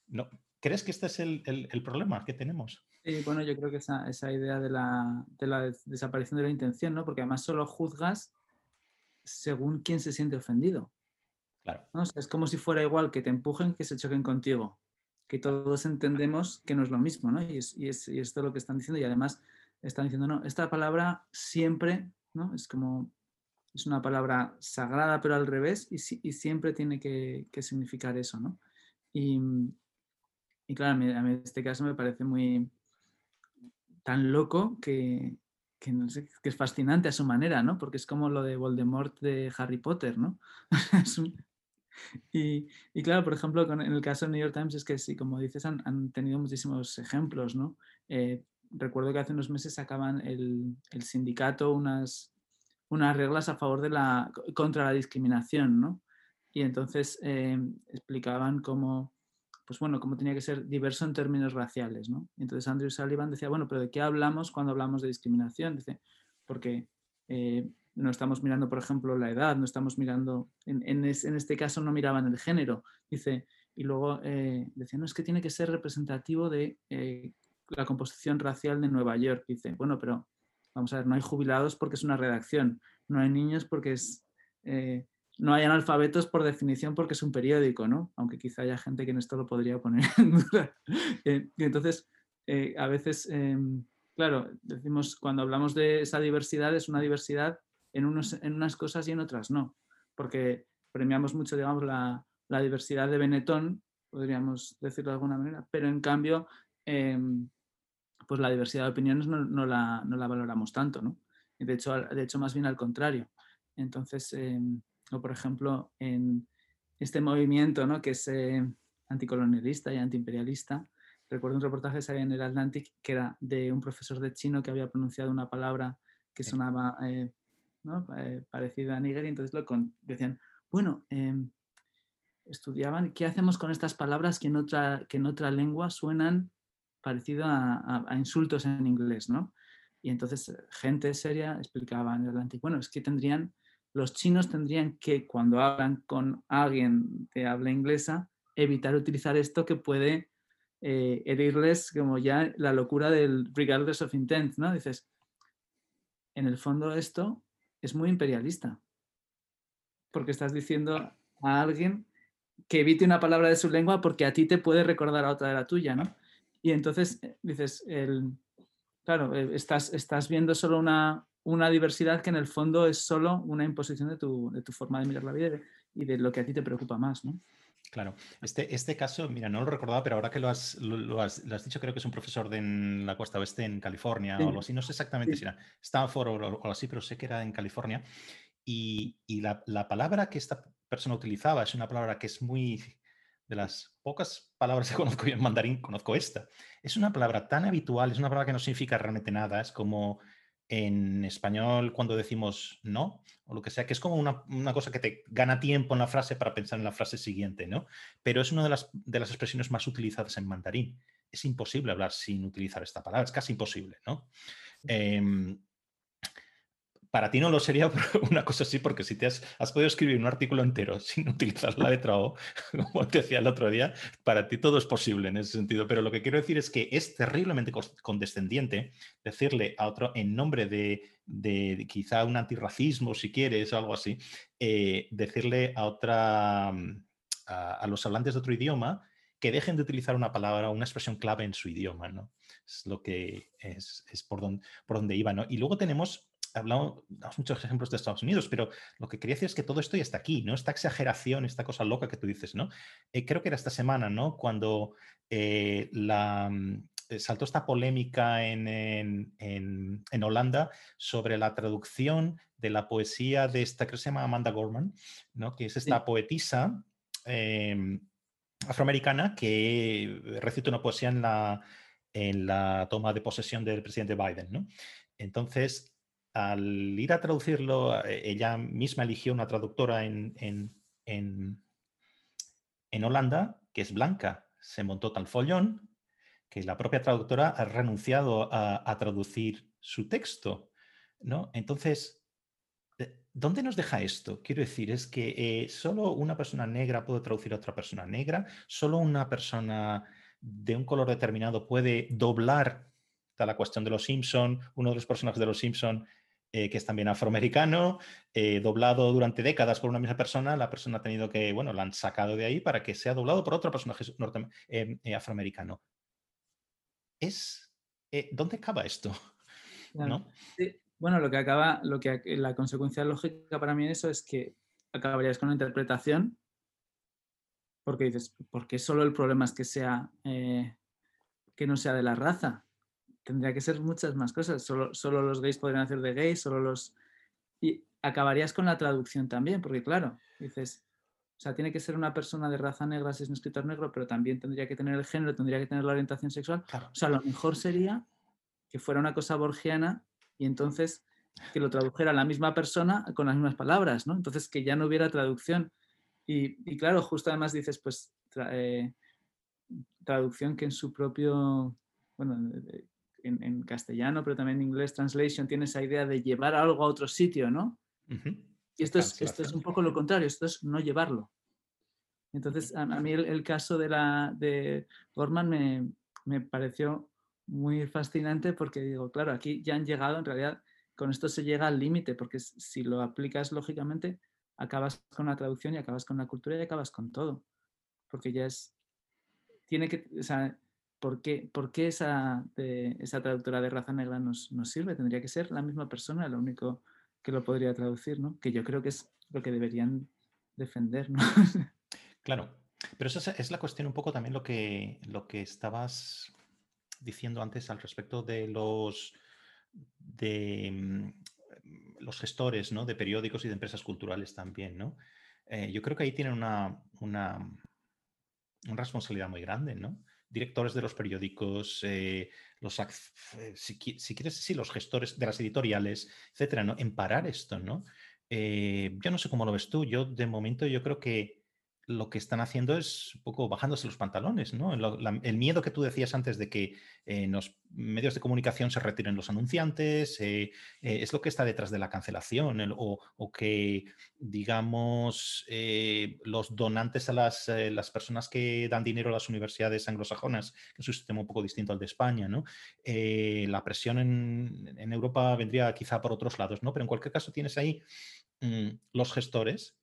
¿no? ¿Crees que este es el, el, problema que tenemos? Sí, bueno, yo creo que esa, esa idea de la, de la, desaparición de la intención, ¿no? Porque además solo juzgas según quién se siente ofendido. Claro. ¿no? es como si fuera igual que te empujen que se choquen contigo, que todos entendemos que no es lo mismo, ¿no? Y, es, y, es, y es lo que están diciendo y además están diciendo, no, esta palabra siempre, ¿no? Es como, es una palabra sagrada pero al revés y, siempre tiene que, significar eso, ¿no? Y, claro, a mí, este caso me parece muy tan loco que, que es fascinante a su manera, ¿no? Porque es como lo de Voldemort de Harry Potter, ¿no? y, claro, por ejemplo, en el caso de New York Times es que sí, como dices, han, tenido muchísimos ejemplos, ¿no? Eh, recuerdo que hace unos meses sacaban el, sindicato unas, unas reglas a favor de la, contra la discriminación, ¿no? Y entonces eh, explicaban cómo, pues bueno, cómo tenía que ser diverso en términos raciales, ¿no? entonces Andrew Sullivan decía, bueno, pero ¿de qué hablamos cuando hablamos de discriminación? Dice, porque eh, no estamos mirando, por ejemplo, la edad, no estamos mirando, en, este caso no miraban el género, dice, y luego eh, decía, no, es que tiene que ser representativo de la composición racial de Nueva York. Dice, bueno, pero vamos a ver, no hay jubilados porque es una redacción, no hay niños porque es... Eh, no hay analfabetos por definición porque es un periódico, ¿no? Aunque quizá haya gente que en esto lo podría poner en duda. Eh, entonces, eh, a veces, em, claro, decimos, cuando hablamos de esa diversidad, es una diversidad en, unos, en unas cosas y en otras no. Porque premiamos mucho, digamos, la, la diversidad de Benetton, podríamos decirlo de alguna manera, pero en cambio em, pues la diversidad de opiniones no, la, valoramos tanto, ¿no? De hecho, de hecho, más bien al contrario. Entonces, o por ejemplo, en este movimiento ¿no? que es eh, anticolonialista y antiimperialista, recuerdo un reportaje que salía en el Atlantic que era de un profesor de chino que había pronunciado una palabra que sonaba eh, eh, parecida a Niger y entonces lo decían, bueno, em, estudiaban qué hacemos con estas palabras que en otra, que en otra lengua suenan parecido a, insultos en inglés, ¿no? Y entonces gente seria explicaba en el Atlántico, bueno, es que tendrían, los chinos tendrían que cuando hablan con alguien de habla inglesa, evitar utilizar esto que puede eh, herirles como ya la locura del regardless of intent, ¿no? Dices, en el fondo esto es muy imperialista, porque estás diciendo a alguien que evite una palabra de su lengua porque a ti te puede recordar a otra de la tuya, ¿no? Y entonces eh, dices, el, claro, eh, estás, estás viendo solo una, una diversidad que en el fondo es solo una imposición de tu, de tu forma de mirar la vida y de lo que a ti te preocupa más, ¿no? Claro, este, este caso, mira, no lo recordaba, pero ahora que lo has, lo, has, dicho, creo que es un profesor de en la costa oeste en California o algo así, no sé exactamente si era Stanford o algo así, pero sé que era en California. Y, y la, la, palabra que esta persona utilizaba es una palabra que es muy, de las pocas palabras que conozco yo en mandarín, conozco esta. Es una palabra tan habitual, es una palabra que no significa realmente nada, es como en español cuando decimos no, o lo que sea, que es como una, una, cosa que te gana tiempo en la frase para pensar en la frase siguiente, ¿no? Pero es una de las, de las expresiones más utilizadas en mandarín. Es imposible hablar sin utilizar esta palabra, es casi imposible, ¿no? Para ti no lo sería una cosa así, porque si te has, podido escribir un artículo entero sin utilizar la letra O, como te decía el otro día, para ti todo es posible en ese sentido. Pero lo que quiero decir es que es terriblemente condescendiente decirle a otro, en nombre de, quizá un antirracismo, si quieres, o algo así, eh, decirle a otra, a, los hablantes de otro idioma que dejen de utilizar una palabra o una expresión clave en su idioma, ¿no? Es lo que es, por, por donde iba, ¿no? Y luego tenemos hablamos muchos ejemplos de Estados Unidos, pero lo que quería decir es que todo esto ya está aquí, ¿no? Esta exageración, esta cosa loca que tú dices, ¿no? Eh, creo que era esta semana, ¿no? Cuando eh, la, mm, eh, saltó esta polémica en, en, Holanda sobre la traducción de la poesía de esta que se llama Amanda Gorman, ¿no? Que es esta poetisa em, afroamericana que recita una poesía en la, en la toma de posesión del presidente Biden, ¿no? Entonces, al ir a traducirlo, eh, ella misma eligió una traductora en, en, Holanda, que es blanca. Se montó tal follón que la propia traductora ha renunciado a, traducir su texto. ¿no? Entonces, eh, ¿dónde nos deja esto? Quiero decir, es que eh, solo una persona negra puede traducir a otra persona negra, solo una persona de un color determinado puede doblar la cuestión de los Simpson, uno de los personajes de los Simpson eh, que es también afroamericano, eh, doblado durante décadas por una misma persona, la persona ha tenido que, bueno, la han sacado de ahí para que sea doblado por otro personaje eh, afroamericano. Es, ¿Dónde acaba esto? Bueno, lo que acaba, lo que la consecuencia lógica para mí de eso es que acabarías con una interpretación porque dices, ¿por qué solo el problema es que sea que no sea de la raza? Tendría que ser muchas más cosas. Solo, solo los gays podrían hacer de gays, solo los... Y acabarías con la traducción también, porque claro, dices, o sea, tiene que ser una persona de raza negra si es un escritor negro, pero también tendría que tener el género, tendría que tener la orientación sexual. O sea, lo mejor sería que fuera una cosa borgiana y entonces que lo tradujera la misma persona con las mismas palabras, ¿no? Entonces que ya no hubiera traducción. Y, claro, justo además dices, pues, eh, traducción que en su propio, bueno, en, castellano, pero también en inglés, translation, tiene esa idea de llevar algo a otro sitio, ¿no? Y esto es, esto es un poco lo contrario, esto es no llevarlo. Entonces, a, mí el, caso de, la, de Gorman me, me, pareció muy fascinante porque digo, claro, aquí ya han llegado, en realidad, con esto se llega al límite, porque si lo aplicas lógicamente, acabas con la traducción y acabas con la cultura y acabas con todo. Porque ya es, tiene que, o sea, ¿por qué, por qué esa, esa, traductora de raza negra nos, nos, sirve? Tendría que ser la misma persona, lo único que lo podría traducir, ¿no? Que yo creo que es lo que deberían defender, ¿no? Claro, pero esa es la cuestión un poco también lo que, lo que estabas diciendo antes al respecto de los de mm, los gestores ¿no? de periódicos y de empresas culturales también, ¿no? Eh, yo creo que ahí tienen una, una, una responsabilidad muy grande, ¿no? Directores de los periódicos, eh, los, eh, si, quieres decir, los gestores de las editoriales, etcétera, ¿no? En parar esto, ¿no? Eh, yo no sé cómo lo ves tú. Yo, de momento, yo creo que lo que están haciendo es un poco bajándose los pantalones, ¿no? el miedo que tú decías antes de que en los medios de comunicación se retiren los anunciantes, eh, eh, es lo que está detrás de la cancelación, o, que, digamos, eh, los donantes a las, las, personas que dan dinero a las universidades anglosajonas, que es un sistema un poco distinto al de España, ¿no? la presión en, en, Europa vendría quizá por otros lados, ¿no? Pero en cualquier caso tienes ahí mm, los gestores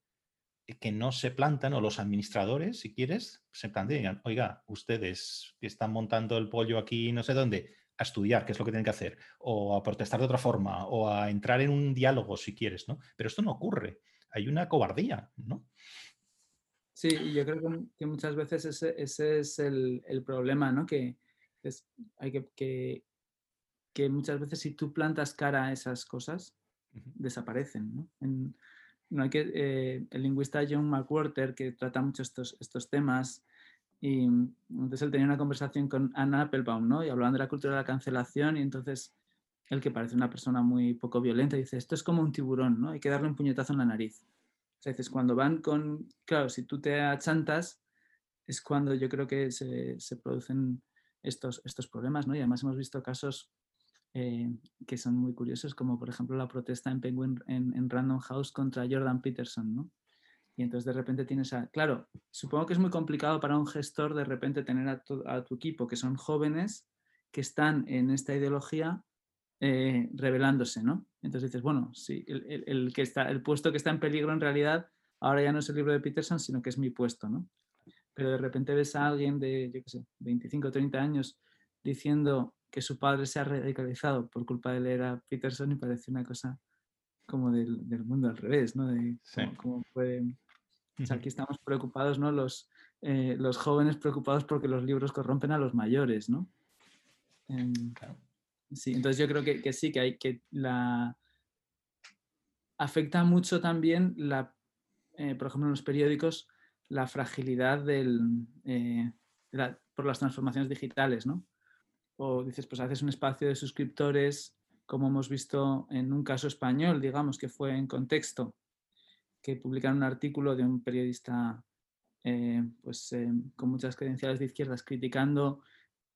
que no se plantan, o los administradores, si quieres, se plantean, oiga, ustedes que están montando el pollo aquí no sé dónde, a estudiar, qué es lo que tienen que hacer, o a protestar de otra forma, o a entrar en un diálogo, si quieres, ¿no? Pero esto no ocurre. Hay una cobardía, ¿no? Sí, yo creo que, muchas veces ese, es el, problema, ¿no? Que, es, hay que, que, muchas veces si tú plantas cara a esas cosas, desaparecen, ¿no? No hay que, eh, el lingüista John McWhorter, que trata mucho estos, estos temas, y entonces él tenía una conversación con Anna Applebaum, ¿no? Y hablaban de la cultura de la cancelación y entonces él que parece una persona muy poco violenta dice, esto es como un tiburón, ¿no? Hay que darle un puñetazo en la nariz. O sea, cuando van con, claro, si tú te achantas, es cuando yo creo que se, se producen estos, estos problemas, ¿no? Y además hemos visto casos eh, que son muy curiosos, como por ejemplo la protesta en Penguin en, Random House contra Jordan Peterson, ¿no? Y entonces de repente tienes a... Claro, supongo que es muy complicado para un gestor de repente tener a tu, a tu equipo que son jóvenes que están en esta ideología eh, revelándose, ¿no? Entonces dices, bueno, sí, el, el, que está, el puesto que está en peligro en realidad ahora ya no es el libro de Peterson, sino que es mi puesto, ¿no? Pero de repente ves a alguien de, yo qué sé, 25 o 30 años diciendo que su padre se ha radicalizado por culpa de leer a Peterson y parece una cosa como del, mundo al revés, ¿no? De cómo, puede... aquí estamos preocupados, ¿no? Los, eh, los jóvenes preocupados porque los libros corrompen a los mayores, ¿no? Em, sí, entonces yo creo que, sí, que hay que la... Afecta mucho también, la, eh, por ejemplo, en los periódicos, la fragilidad del, eh, por las transformaciones digitales, ¿no? O dices, pues haces un espacio de suscriptores, como hemos visto en un caso español, digamos, que fue en contexto, que publicaron un artículo de un periodista eh, pues, eh, con muchas credenciales de izquierdas criticando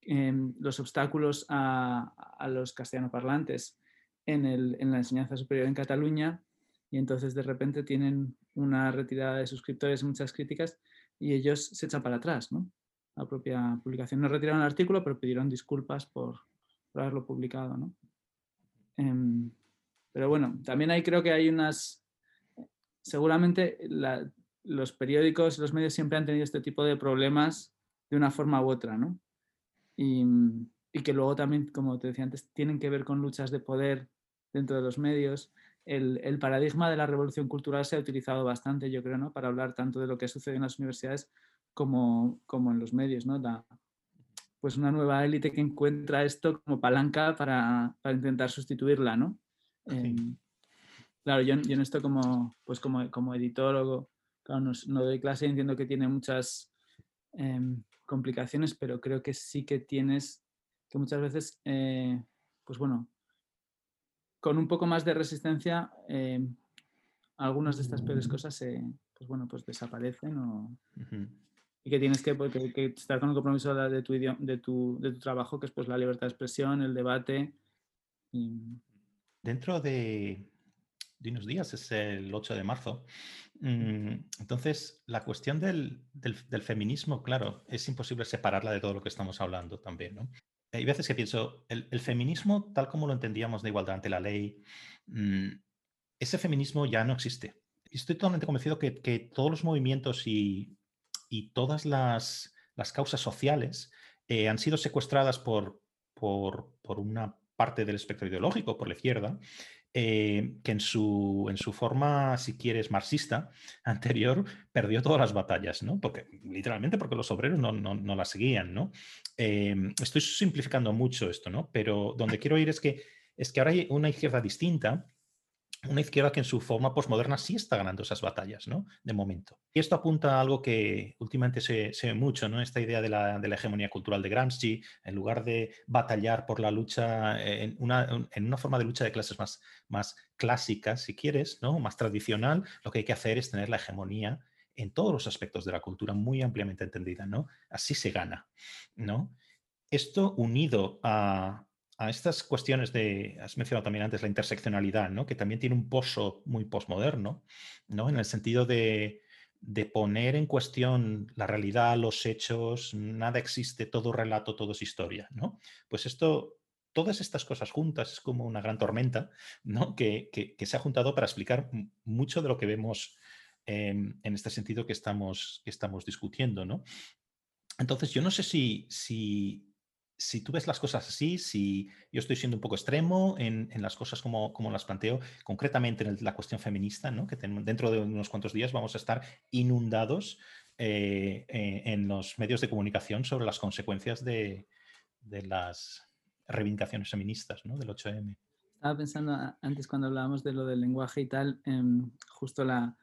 em, los obstáculos a, los castellanoparlantes en, en la enseñanza superior en Cataluña y entonces de repente tienen una retirada de suscriptores, muchas críticas y ellos se echan para atrás, ¿no? La propia publicación. No retiraron el artículo, pero pidieron disculpas por, haberlo publicado. ¿no? Em, pero bueno, también ahí creo que hay unas... Seguramente los periódicos, los medios siempre han tenido este tipo de problemas de una forma u otra, ¿no? Y, que luego también, como te decía antes, tienen que ver con luchas de poder dentro de los medios. El, paradigma de la revolución cultural se ha utilizado bastante, yo creo, ¿no? para hablar tanto de lo que sucede en las universidades como, como en los medios, ¿no? Da, pues una nueva élite que encuentra esto como palanca para, para intentar sustituirla, ¿no? Em, claro, yo, yo, en esto como, pues como, como editor claro, no, doy clase, entiendo que tiene muchas em, complicaciones, pero creo que sí que tienes que muchas veces, eh, pues bueno, con un poco más de resistencia, em, algunas de estas peores cosas se, pues bueno, pues desaparecen o y que tienes que, pues, estar con el compromiso de tu, tu, de tu trabajo, que es pues la libertad de expresión, el debate. Dentro de, unos días, es el 8 de marzo, mm, entonces la cuestión del, feminismo, claro, es imposible separarla de todo lo que estamos hablando también. Hay veces que pienso, el, el feminismo, tal como lo entendíamos de igualdad ante la ley, mm, ese feminismo ya no existe. Estoy totalmente convencido que, que todos los movimientos y y todas las, causas sociales eh, han sido secuestradas por, por, una parte del espectro ideológico, por la izquierda, eh, que en su, en su forma, si quieres, marxista anterior, perdió todas las batallas, ¿no? Porque, literalmente porque los obreros no, no, las seguían, ¿no? Eh, estoy simplificando mucho esto, ¿no? Pero donde quiero ir es que, es que ahora hay una izquierda distinta una izquierda que en su forma postmoderna sí está ganando esas batallas, ¿no? De momento. Y esto apunta a algo que últimamente se, ve mucho, ¿no? Esta idea de la, hegemonía cultural de Gramsci, en lugar de batallar por la lucha, en una, en una forma de lucha de clases más, más clásica, si quieres, ¿no? Más tradicional, lo que hay que hacer es tener la hegemonía en todos los aspectos de la cultura muy ampliamente entendida, ¿no? Así se gana, ¿no? Esto unido a, estas cuestiones de, has mencionado también antes la interseccionalidad, ¿no? que también tiene un pozo muy postmoderno, ¿no? en el sentido de, poner en cuestión la realidad, los hechos, nada existe, todo relato, todo es historia. ¿no? Pues esto, todas estas cosas juntas es como una gran tormenta ¿no? que, se ha juntado para explicar mucho de lo que vemos en este sentido que estamos, que estamos discutiendo. ¿no? Entonces, yo no sé si, si si tú ves las cosas así, si yo estoy siendo un poco extremo en, las cosas como, como, las planteo, concretamente en la cuestión feminista, ¿no? que dentro de unos cuantos días vamos a estar inundados eh, eh, en los medios de comunicación sobre las consecuencias de, las reivindicaciones feministas ¿no? del 8M. Estaba pensando antes cuando hablábamos de lo del lenguaje y tal, em, justo la,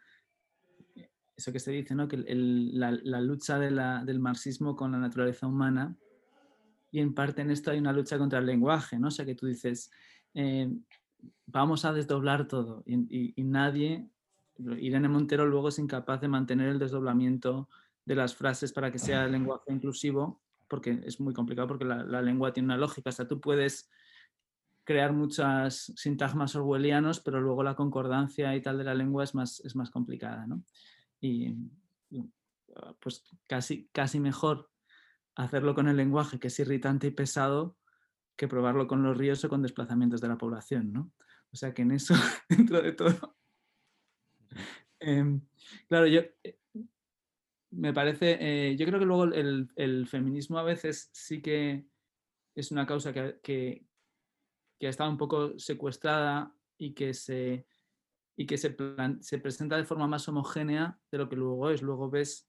eso que se dice, ¿no? que la, lucha del marxismo con la naturaleza humana y en parte en esto hay una lucha contra el lenguaje, ¿no? o sea que tú dices, em, vamos a desdoblar todo y, nadie, Irene Montero luego es incapaz de mantener el desdoblamiento de las frases para que sea el lenguaje inclusivo, porque es muy complicado porque la, lengua tiene una lógica, o sea, tú puedes crear muchas sintagmas orwellianos, pero luego la concordancia y tal de la lengua es más, es más complicada. ¿no? Y pues casi, casi mejor hacerlo con el lenguaje, que es irritante y pesado, que probarlo con los ríos o con desplazamientos de la población. ¿no? O sea que en eso, dentro de todo... Em, claro, yo eh, me parece, eh, yo creo que luego el, feminismo a veces sí que es una causa que, que ha estado un poco secuestrada y que se, y que se, se presenta de forma más homogénea de lo que luego es. Luego ves,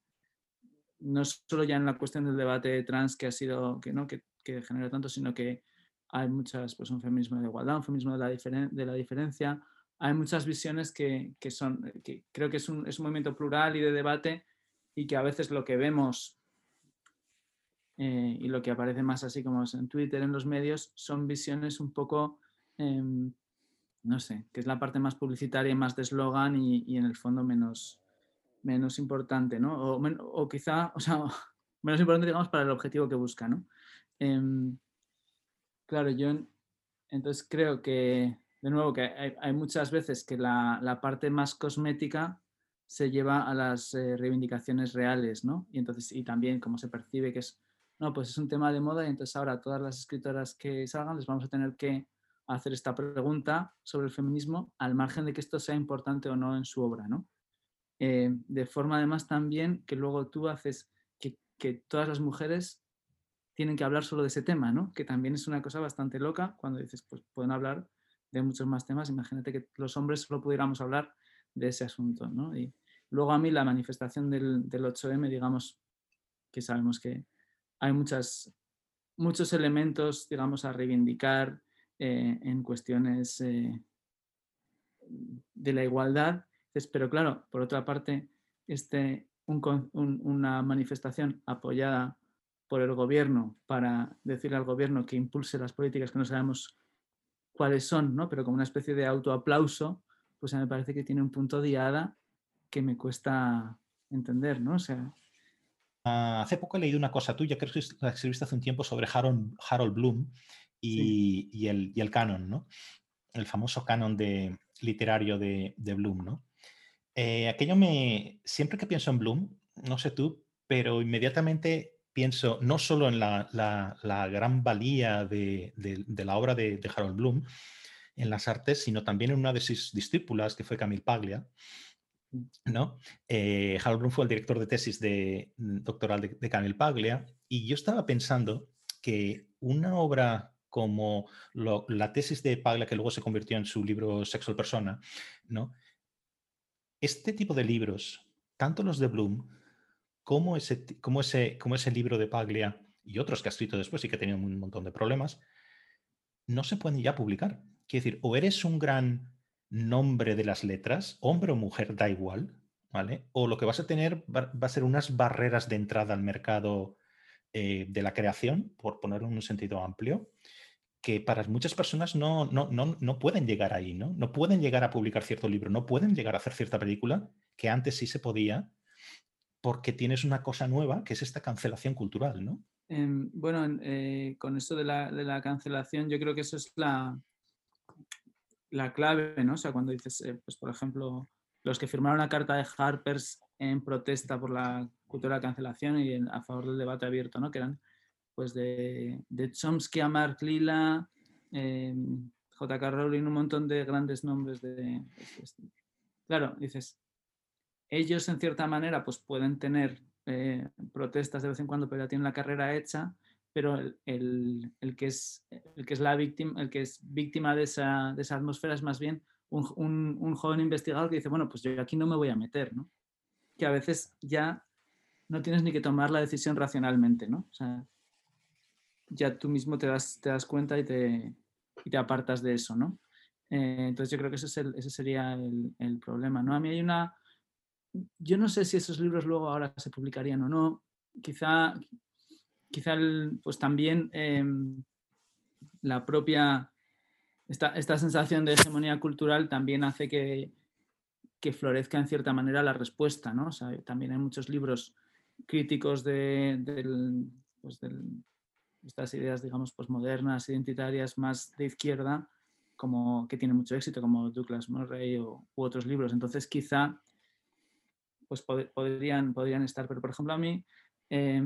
no solo ya en la cuestión del debate trans que ha sido, que, ¿no? que, que genera tanto, sino que hay muchas, pues un feminismo de igualdad, un feminismo de la, de la diferencia, hay muchas visiones que, que, son, que creo que es un, es un movimiento plural y de debate y que a veces lo que vemos eh, y lo que aparece más así como en Twitter, en los medios, son visiones un poco, em, no sé, que es la parte más publicitaria, más de eslogan y, en el fondo menos, menos importante, ¿no? O, quizá, o sea, menos importante, digamos, para el objetivo que busca, ¿no? Em, claro, yo entonces creo que, de nuevo, que hay, muchas veces que la, parte más cosmética se lleva a las eh, reivindicaciones reales, ¿no? Y entonces, y también como se percibe que es no, pues es un tema de moda y entonces ahora todas las escritoras que salgan les vamos a tener que hacer esta pregunta sobre el feminismo al margen de que esto sea importante o no en su obra, ¿no? Eh, de forma además también que luego tú haces que, todas las mujeres tienen que hablar solo de ese tema, ¿no? Que también es una cosa bastante loca cuando dices, pues pueden hablar de muchos más temas, imagínate que los hombres solo pudiéramos hablar de ese asunto, ¿no? Y luego a mí la manifestación del, del 8M, digamos, que sabemos que, hay muchas, muchos elementos, digamos, a reivindicar eh, en cuestiones eh, de la igualdad. Pero claro, por otra parte, este, una manifestación apoyada por el gobierno para decirle al gobierno que impulse las políticas que no sabemos cuáles son, ¿no? pero como una especie de autoaplauso, pues me parece que tiene un punto de hada que me cuesta entender, ¿no? O sea, Ah, hace poco he leído una cosa tuya, creo que la escribiste hace un tiempo sobre Harold, Harold Bloom y, el, y, el, canon, ¿no? El famoso canon de, literario de, de Bloom, ¿no? Eh, aquello me... Siempre que pienso en Bloom, no sé tú, pero inmediatamente pienso no solo en la, la, gran valía de, de, la obra de, Harold Bloom en las artes, sino también en una de sus discípulas, que fue Camille Paglia, ¿no? Eh, Harold Bloom fue el director de tesis de, mm, doctoral de, de Paglia y yo estaba pensando que una obra como la tesis de Paglia, que luego se convirtió en su libro Sexual Persona, ¿no? Este tipo de libros, tanto los de Bloom como ese, como ese, como ese libro de Paglia y otros que ha escrito después y que ha tenido un montón de problemas, no se pueden ya publicar. Quiere decir, o eres un gran nombre de las letras, hombre o mujer, da igual, ¿vale? O lo que vas a tener va, a ser unas barreras de entrada al mercado eh, de la creación, por ponerlo en un sentido amplio, que para muchas personas no, no, no, no, pueden llegar ahí, ¿no? No pueden llegar a publicar cierto libro, no pueden llegar a hacer cierta película, que antes sí se podía, porque tienes una cosa nueva, que es esta cancelación cultural, ¿no? Em, bueno, eh, con esto de la, de la, cancelación, yo creo que eso es la, la clave, ¿no? O sea, cuando dices, eh, pues por ejemplo, los que firmaron la carta de Harpers en protesta por la cultura de cancelación y a favor del debate abierto, ¿no? Que eran pues de, de Chomsky a Mark Lila, eh, J.K. Rowling, un montón de grandes nombres de... Claro, dices, ellos en cierta manera pues pueden tener eh, protestas de vez en cuando, pero ya tienen la carrera hecha, pero el, que es, el que es la víctima, el que es víctima de esa, de esa atmósfera es más bien un, joven investigador que dice, bueno, pues yo aquí no me voy a meter, ¿no? Que a veces ya no tienes ni que tomar la decisión racionalmente, ¿no? O sea, ya tú mismo te das, te das cuenta y te, y te apartas de eso, ¿no? Eh, entonces yo creo que ese, es el, ese sería el, el, problema, ¿no? A mí hay una... Yo no sé si esos libros luego ahora se publicarían o no. Quizá, quizá pues también eh, la propia... Esta, esta sensación de hegemonía cultural también hace que, que florezca en cierta manera la respuesta, ¿no? También hay muchos libros críticos de, del, pues del, estas ideas, digamos, posmodernas, identitarias, más de izquierda, como que tienen mucho éxito, como Douglas Murray o, u otros libros. Entonces, quizá pues podrían, podrían estar, pero por ejemplo a mí, eh,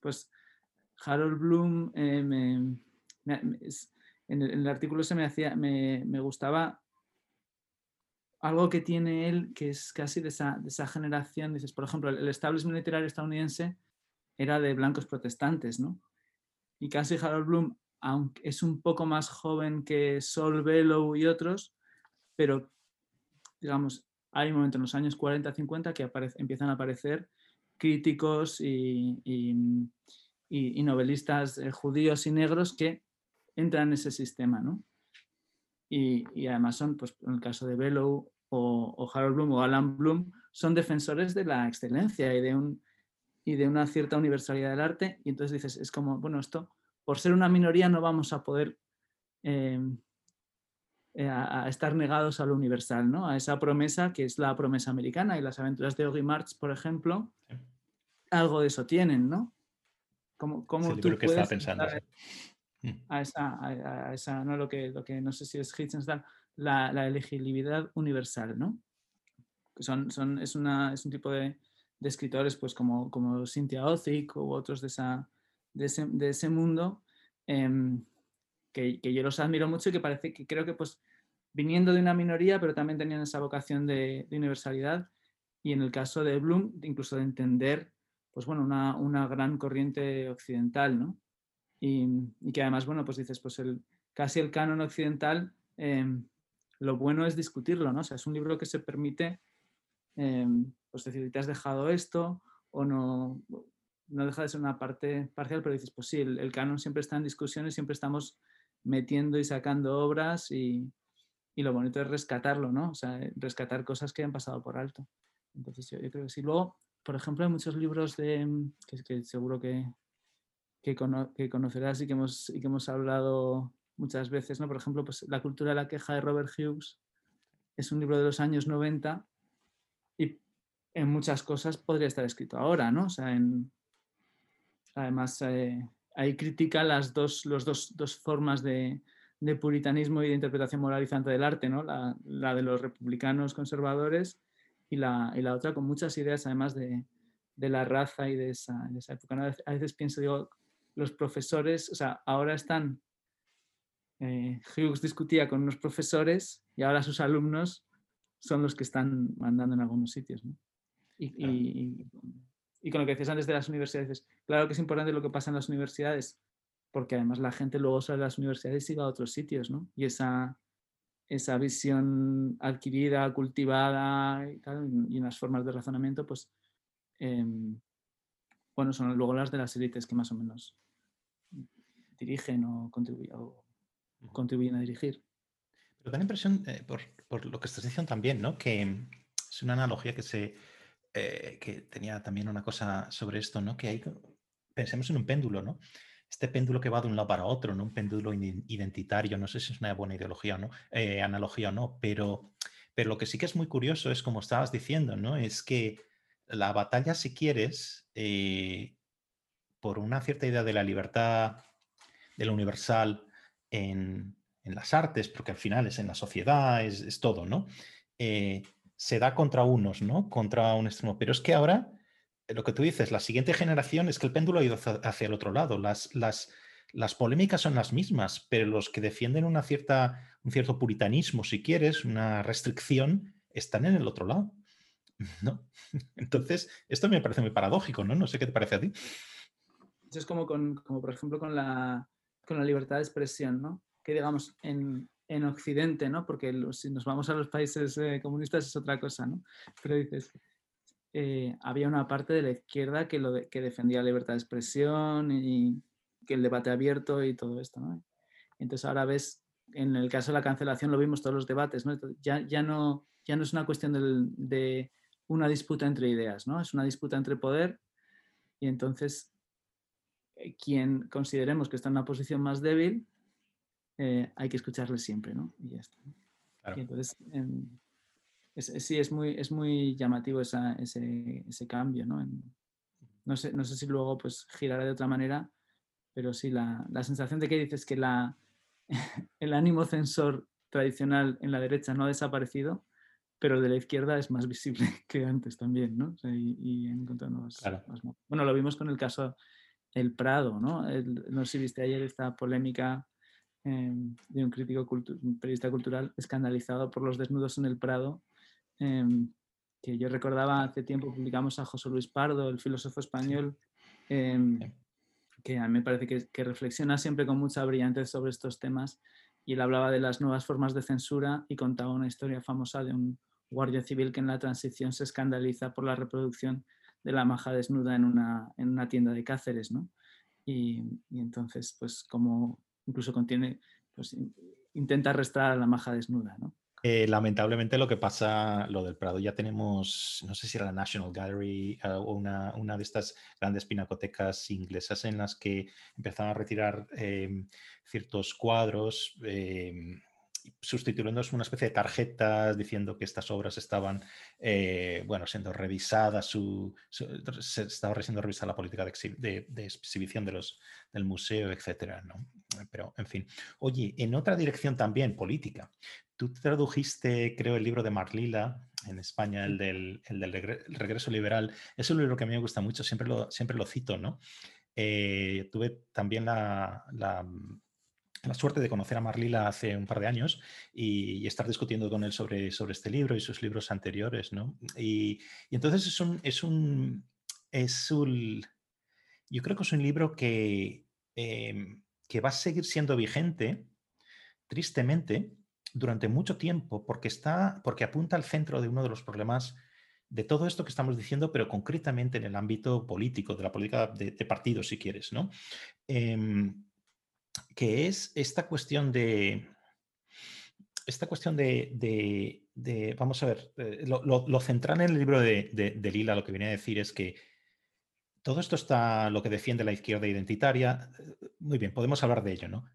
pues Harold Bloom, eh, en, el, artículo se me hacía, me, gustaba algo que tiene él, que es casi de esa, de esa generación, dices, por ejemplo, el establishment literario estadounidense era de blancos protestantes, ¿no? Y casi Harold Bloom, aunque es un poco más joven que Sol Bellow y otros, pero, digamos, hay un momento en los años 40-50 que empiezan a aparecer críticos y, y, y, novelistas eh, judíos y negros que entran en ese sistema, ¿no? Y, y, además son, pues en el caso de Bellow o, o, Harold Bloom o Alan Bloom, son defensores de la excelencia y de, un, y de una cierta universalidad del arte. Y entonces dices, es como, bueno, esto, por ser una minoría no vamos a poder eh, eh, a, a, estar negados a lo universal, ¿no? A esa promesa que es la promesa americana y las aventuras de Oggy March, por ejemplo, algo de eso tienen, ¿no? Como sí, tú que estaba pensando. A, Mm. a esa, a, a esa ¿no? Lo, que, lo que no sé si es Hitchens, la, la elegibilidad universal, ¿no? Son, son, es, una, es un tipo de, de escritores pues como, como Cynthia Ozick u otros de, esa, de, ese, de ese mundo eh, que, que, yo los admiro mucho y que parece que creo que pues viniendo de una minoría pero también tenían esa vocación de, universalidad y en el caso de Bloom incluso de entender pues bueno una, una gran corriente occidental, ¿no? y, y, que además, bueno, pues dices, pues el, casi el canon occidental, eh, lo bueno es discutirlo, ¿no? O sea, es un libro que se permite, eh, pues decir, te has dejado esto o no, no deja de ser una parte parcial, pero dices, pues sí, el, canon siempre está en discusión y siempre estamos metiendo y sacando obras y, y, lo bonito es rescatarlo, ¿no? O sea, rescatar cosas que han pasado por alto. Entonces yo, creo que sí. Luego, por ejemplo, hay muchos libros de, que, seguro que, que, cono que, conocerás y que, hemos, y que hemos hablado muchas veces, ¿no? Por ejemplo, pues La cultura de la queja de Robert Hughes es un libro de los años 90 y en muchas cosas podría estar escrito ahora, ¿no? O sea, además eh, ahí critica las dos, los dos, dos formas de, puritanismo y de interpretación moralizante del arte, ¿no? La, de los republicanos conservadores y la, y la, otra con muchas ideas además de, de la raza y de esa, de esa época. A veces pienso, digo, los profesores, o sea, ahora están, eh, Hughes discutía con unos profesores y ahora sus alumnos son los que están mandando en algunos sitios. ¿no? Y, claro. y, y, con lo que decías antes de las universidades, claro que es importante lo que pasa en las universidades, porque además la gente luego sale de las universidades y va a otros sitios, ¿no? Y esa, esa visión adquirida, cultivada y, tal, y unas formas de razonamiento, pues, eh, bueno, son luego las de las élites que más o menos dirigen o contribuyen, o contribuyen a dirigir. Pero da la impresión, eh, por, por, lo que estás diciendo también, ¿no? que es una analogía que, se, eh, que tenía también una cosa sobre esto, ¿no? que hay, pensemos en un péndulo, ¿no? este péndulo que va de un lado para otro, ¿no? un péndulo identitario, no sé si es una buena ideología o no, eh, analogía o no, pero, pero lo que sí que es muy curioso es, como estabas diciendo, ¿no? es que la batalla, si quieres, eh, por una cierta idea de la libertad de lo universal en, en, las artes, porque al final es en la sociedad, es, es todo, ¿no? Se da contra unos, ¿no? Contra un extremo. Pero es que ahora, eh, lo que tú dices, la siguiente generación es que el péndulo ha ido hacia, el otro lado. Las, las, las, polémicas son las mismas, pero los que defienden una cierta, un cierto puritanismo, si quieres, una restricción, están en el otro lado. ¿No? Entonces, esto me parece muy paradójico, ¿no? No sé qué te parece a ti. Es como, con, como por ejemplo, con la, con la libertad de expresión, ¿no? Que digamos, en, en Occidente, ¿no? Porque si nos vamos a los países eh, comunistas es otra cosa, ¿no? Pero dices, eh, había una parte de la izquierda que, lo que defendía la libertad de expresión y que el debate abierto y todo esto. Entonces ahora ves, en el caso de la cancelación lo vimos todos los debates, Ya, ya, no, ya no es una cuestión de una disputa entre ideas, ¿no? es una disputa entre poder y entonces eh, quien consideremos que está en una posición más débil, eh, hay que escucharle siempre, ¿no? Y ya está. entonces, em, sí, es muy, es muy llamativo ese, ese, cambio, ¿no? no, sé, no sé si luego pues girará de otra manera, pero sí, la, la sensación de que dices que la, el ánimo censor tradicional en la derecha no ha desaparecido, pero de la izquierda es más visible que antes también, ¿no? y, han encontrado más, Bueno, lo vimos con el caso El Prado, ¿no? no sé si viste ayer esta polémica em, de un crítico un periodista cultural escandalizado por los desnudos en el Prado, em, que yo recordaba hace tiempo, publicamos a José Luis Pardo, el filósofo español, em, que a mí me parece que, que reflexiona siempre con mucha brillantez sobre estos temas y él hablaba de las nuevas formas de censura y contaba una historia famosa de un guardia civil que en la transición se escandaliza por la reproducción de la maja desnuda en una, en una tienda de Cáceres, ¿no? Y, entonces, pues como incluso contiene, pues intenta arrestar a la maja desnuda, ¿no? Eh, lamentablemente lo que pasa, lo del Prado, ya tenemos, no sé si era la National Gallery eh, o una, una, de estas grandes pinacotecas inglesas en las que empezaron a retirar em, ciertos cuadros. Eh, sustituyéndose una especie de tarjetas diciendo que estas obras estaban, eh, bueno, siendo revisadas, su, se estaba siendo revisada la política de, exhibición de los, del museo, etcétera, ¿no? Pero, en fin. Oye, en otra dirección también, política. Tú tradujiste, creo, el libro de Marlila en España, el del, el del regreso liberal. Es un libro que a mí me gusta mucho, siempre lo, siempre lo cito, ¿no? Eh, tuve también la, la la suerte de conocer a Marlila hace un par de años y, estar discutiendo con él sobre, sobre este libro y sus libros anteriores, ¿no? Y, entonces es un, es un, es un, yo creo que es un libro que, em, que va a seguir siendo vigente, tristemente, durante mucho tiempo, porque, está, porque apunta al centro de uno de los problemas de todo esto que estamos diciendo, pero concretamente en el ámbito político, de la política de, de partidos, si quieres, ¿no? Em, que es esta cuestión de, esta cuestión de, vamos a ver, eh, lo, central en el libro de, Lila lo que viene a decir es que todo esto está lo que defiende la izquierda identitaria. Eh, muy bien, podemos hablar de ello, ¿no?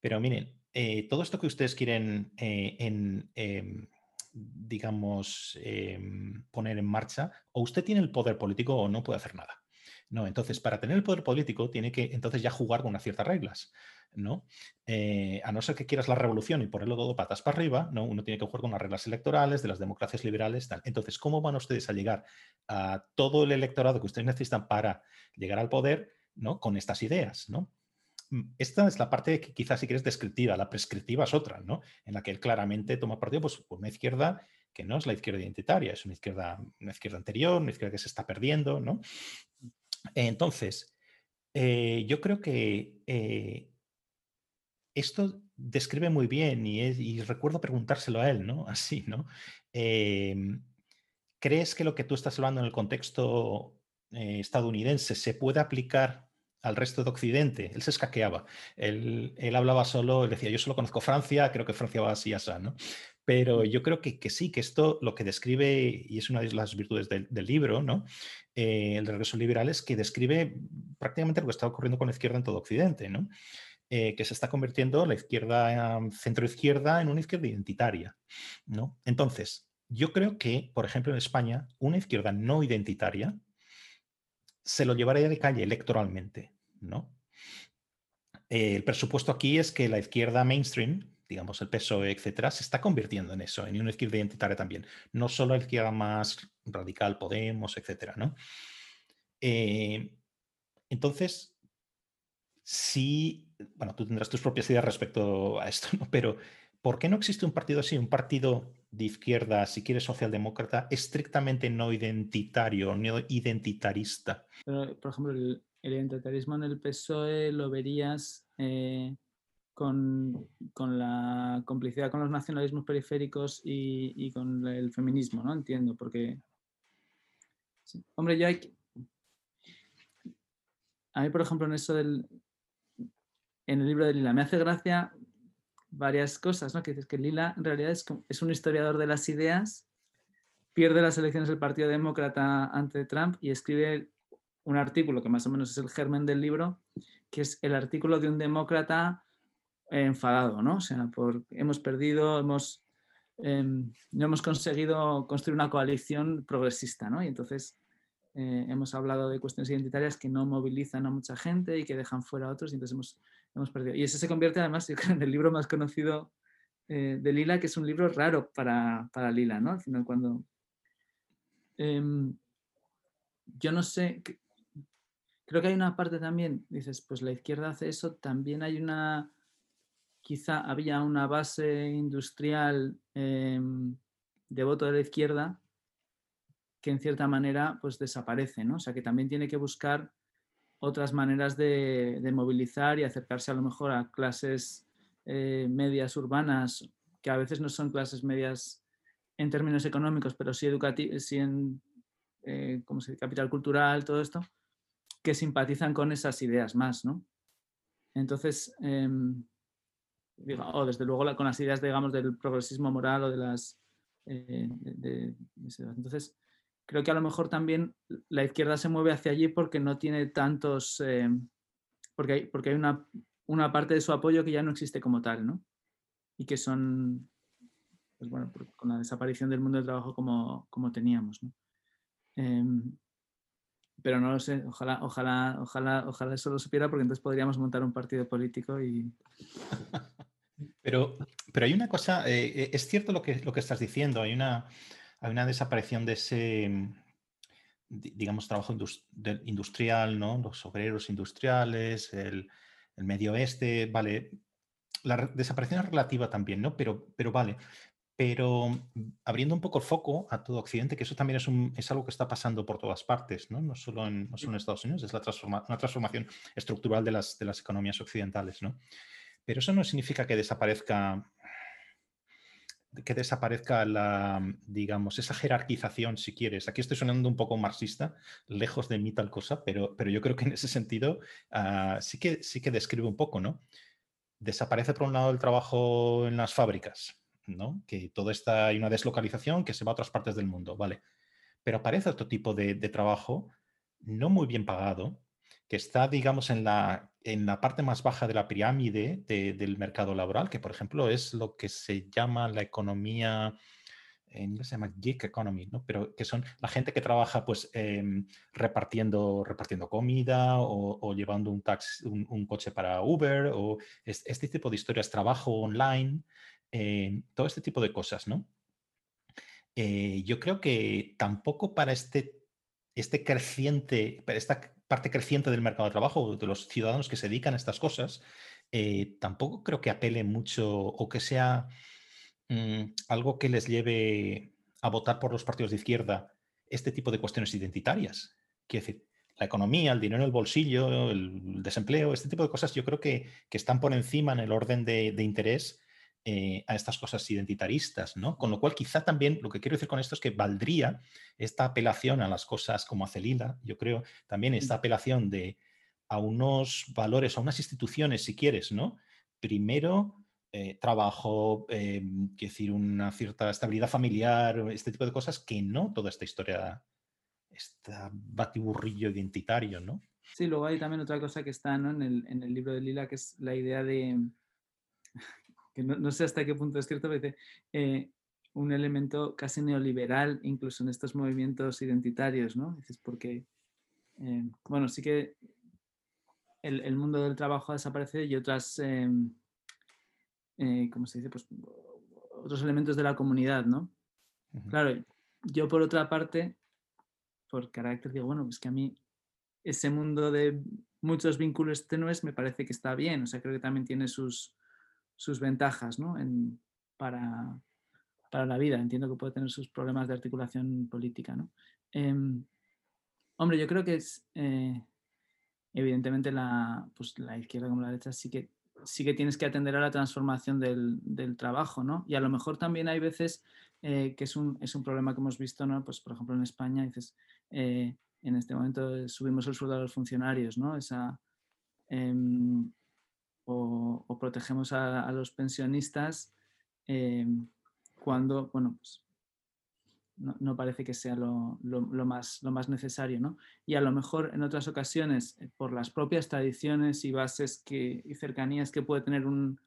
Pero miren, eh, todo esto que ustedes quieren en, em, digamos, em, poner en marcha, o usted tiene el poder político o no puede hacer nada. No, entonces, para tener el poder político, tiene que entonces ya jugar con unas ciertas reglas. ¿No? Eh, a no ser que quieras la revolución y ponerlo todo patas para arriba, ¿no? Uno tiene que jugar con las reglas electorales de las democracias liberales. Tal. Entonces, ¿cómo van ustedes a llegar a todo el electorado que ustedes necesitan para llegar al poder, ¿no? Con estas ideas, ¿no? Mm, esta es la parte que quizás si quieres descriptiva, la prescriptiva es otra, ¿no? En la que él claramente toma partido pues, por una izquierda que no es la izquierda identitaria, es una izquierda, una izquierda anterior, una izquierda que se está perdiendo, ¿no? Entonces, eh, yo creo que eh, esto describe muy bien y, recuerdo preguntárselo a él, ¿no? Así, ¿no? Em, ¿Crees que lo que tú estás hablando en el contexto eh, estadounidense se puede aplicar al resto de Occidente? Él se escaqueaba. Él, hablaba solo, él decía, yo solo conozco Francia, creo que Francia va así, así, ¿no? Pero yo creo que, sí, que esto lo que describe, y es una de las virtudes del, libro, ¿no? Eh, el regreso liberal es que describe prácticamente lo que está ocurriendo con la izquierda en todo Occidente, ¿no? Eh, que se está convirtiendo la izquierda, centro-izquierda, en una izquierda identitaria. ¿no? Entonces, yo creo que, por ejemplo, en España, una izquierda no identitaria se lo llevaría de calle electoralmente. ¿no? el presupuesto aquí es que la izquierda mainstream, digamos el PSOE, etcétera, se está convirtiendo en eso, en una izquierda identitaria también. No solo la izquierda más radical, Podemos, etcétera. ¿no? Eh, entonces, sí, bueno, tú tendrás tus propias ideas respecto a esto, ¿no? pero ¿por qué no existe un partido así, un partido de izquierda, si quieres socialdemócrata, estrictamente no identitario, no identitarista? por ejemplo, el, identitarismo en el PSOE lo verías eh, con, la complicidad con los nacionalismos periféricos y, y, con el feminismo, ¿no? Entiendo, porque Hombre, yo hay. A mí, por ejemplo, en eso del... En el libro de Lila me hace gracia varias cosas, ¿no? Que dices que Lila en realidad es, es un historiador de las ideas, pierde las elecciones del Partido Demócrata ante Trump y escribe un artículo que más o menos es el germen del libro, que es el artículo de un demócrata enfadado, ¿no? O sea, por, hemos perdido, hemos, em, no hemos conseguido construir una coalición progresista, ¿no? Y entonces eh, hemos hablado de cuestiones identitarias que no movilizan a mucha gente y que dejan fuera a otros y entonces hemos, hemos perdido. Y ese se convierte además en el libro más conocido eh, de Lila, que es un libro raro para, para Lila, ¿no? Al final cuando... Em, yo no sé, creo que hay una parte también, dices, pues la izquierda hace eso, también hay una, quizá había una base industrial em, de voto de la izquierda que en cierta manera pues desaparece, ¿no? O sea que también tiene que buscar otras maneras de, movilizar y acercarse a lo mejor a clases eh, medias urbanas, que a veces no son clases medias en términos económicos, pero sí, sí en eh, se capital cultural, todo esto, que simpatizan con esas ideas más, ¿no? Entonces, em, o desde luego con las ideas, digamos, del progresismo moral o de las... Eh, entonces, creo que a lo mejor también la izquierda se mueve hacia allí porque no tiene tantos... Em, porque hay, porque hay una, una, parte de su apoyo que ya no existe como tal, ¿no? Y que son, pues bueno, con la desaparición del mundo del trabajo como, como teníamos, ¿no? Em, pero no lo sé, ojalá, ojalá, ojalá, ojalá eso lo supiera porque entonces podríamos montar un partido político y... Pero, pero hay una cosa, eh, eh, es cierto lo que, lo que estás diciendo, hay una, hay una desaparición de ese, digamos, trabajo industrial, ¿no? Los obreros industriales, el, el medio oeste, vale. La desaparición es relativa también, ¿no? Pero, pero vale. Pero mm, abriendo un poco el foco a todo Occidente, que eso también es, un, es algo que está pasando por todas partes, no, no, solo, en, no solo en Estados Unidos, es la una transformación estructural de las, de las economías occidentales. ¿no? Pero eso no significa que desaparezca que desaparezca la, digamos, esa jerarquización, si quieres. Aquí estoy sonando un poco marxista, lejos de mí tal cosa, pero, pero yo creo que en ese sentido uh, sí, que, sí que describe un poco, ¿no? Desaparece por un lado el trabajo en las fábricas, que todo está, hay una deslocalización que se va a otras partes del mundo, ¿vale? Pero aparece otro tipo de, trabajo no muy bien pagado, que está, digamos, en la, en la parte más baja de la pirámide del mercado laboral, que por ejemplo es lo que se llama la economía, en inglés se llama gig economy, ¿no? Pero que son la gente que trabaja pues em, repartiendo, repartiendo comida o, llevando un, taxi, un, coche para Uber o este tipo de historias, trabajo online, eh, todo este tipo de cosas, ¿no? Eh, yo creo que tampoco para este, este creciente, para esta parte creciente del mercado de trabajo, de los ciudadanos que se dedican a estas cosas, eh, tampoco creo que apele mucho o que sea mm, algo que les lleve a votar por los partidos de izquierda este tipo de cuestiones identitarias. Quiero decir, la economía, el dinero en el bolsillo, el desempleo, este tipo de cosas yo creo que, están por encima en el orden de, de interés eh, a estas cosas identitaristas, ¿no? Con lo cual, quizá también lo que quiero decir con esto es que valdría esta apelación a las cosas como hace Lila, yo creo, también esta apelación de a unos valores, a unas instituciones, si quieres, ¿no? Primero, eh, trabajo, eh, decir, una cierta estabilidad familiar, este tipo de cosas, que no toda esta historia, este batiburrillo identitario, ¿no? Sí, luego hay también otra cosa que está en, el, en el libro de Lila, que es la idea de, que no, sé hasta qué punto es cierto, pero eh, un elemento casi neoliberal incluso en estos movimientos identitarios, ¿no? Dices, porque, eh, bueno, sí que el, mundo del trabajo ha desaparecido y otras, em, eh, ¿cómo se dice? Pues otros elementos de la comunidad, ¿no? Claro, yo por otra parte, por carácter digo, bueno, pues que a mí ese mundo de muchos vínculos tenues me parece que está bien, o sea, creo que también tiene sus, sus ventajas ¿no? en, para, para, la vida. Entiendo que puede tener sus problemas de articulación política. ¿no? Em, hombre, yo creo que es, eh, evidentemente, la, pues, la izquierda como la derecha sí que sí que tienes que atender a la transformación del, trabajo, ¿no? Y a lo mejor también hay veces que es un, es un, problema que hemos visto, ¿no? Pues por ejemplo en España dices, en este momento subimos el sueldo a los funcionarios, ¿no? Esa, o, protegemos a, los pensionistas em, cuando, bueno, pues no, parece que sea lo, más, necesario, ¿no? Y a lo mejor en otras ocasiones, eh, por las propias tradiciones y bases que, y cercanías que puede tener un,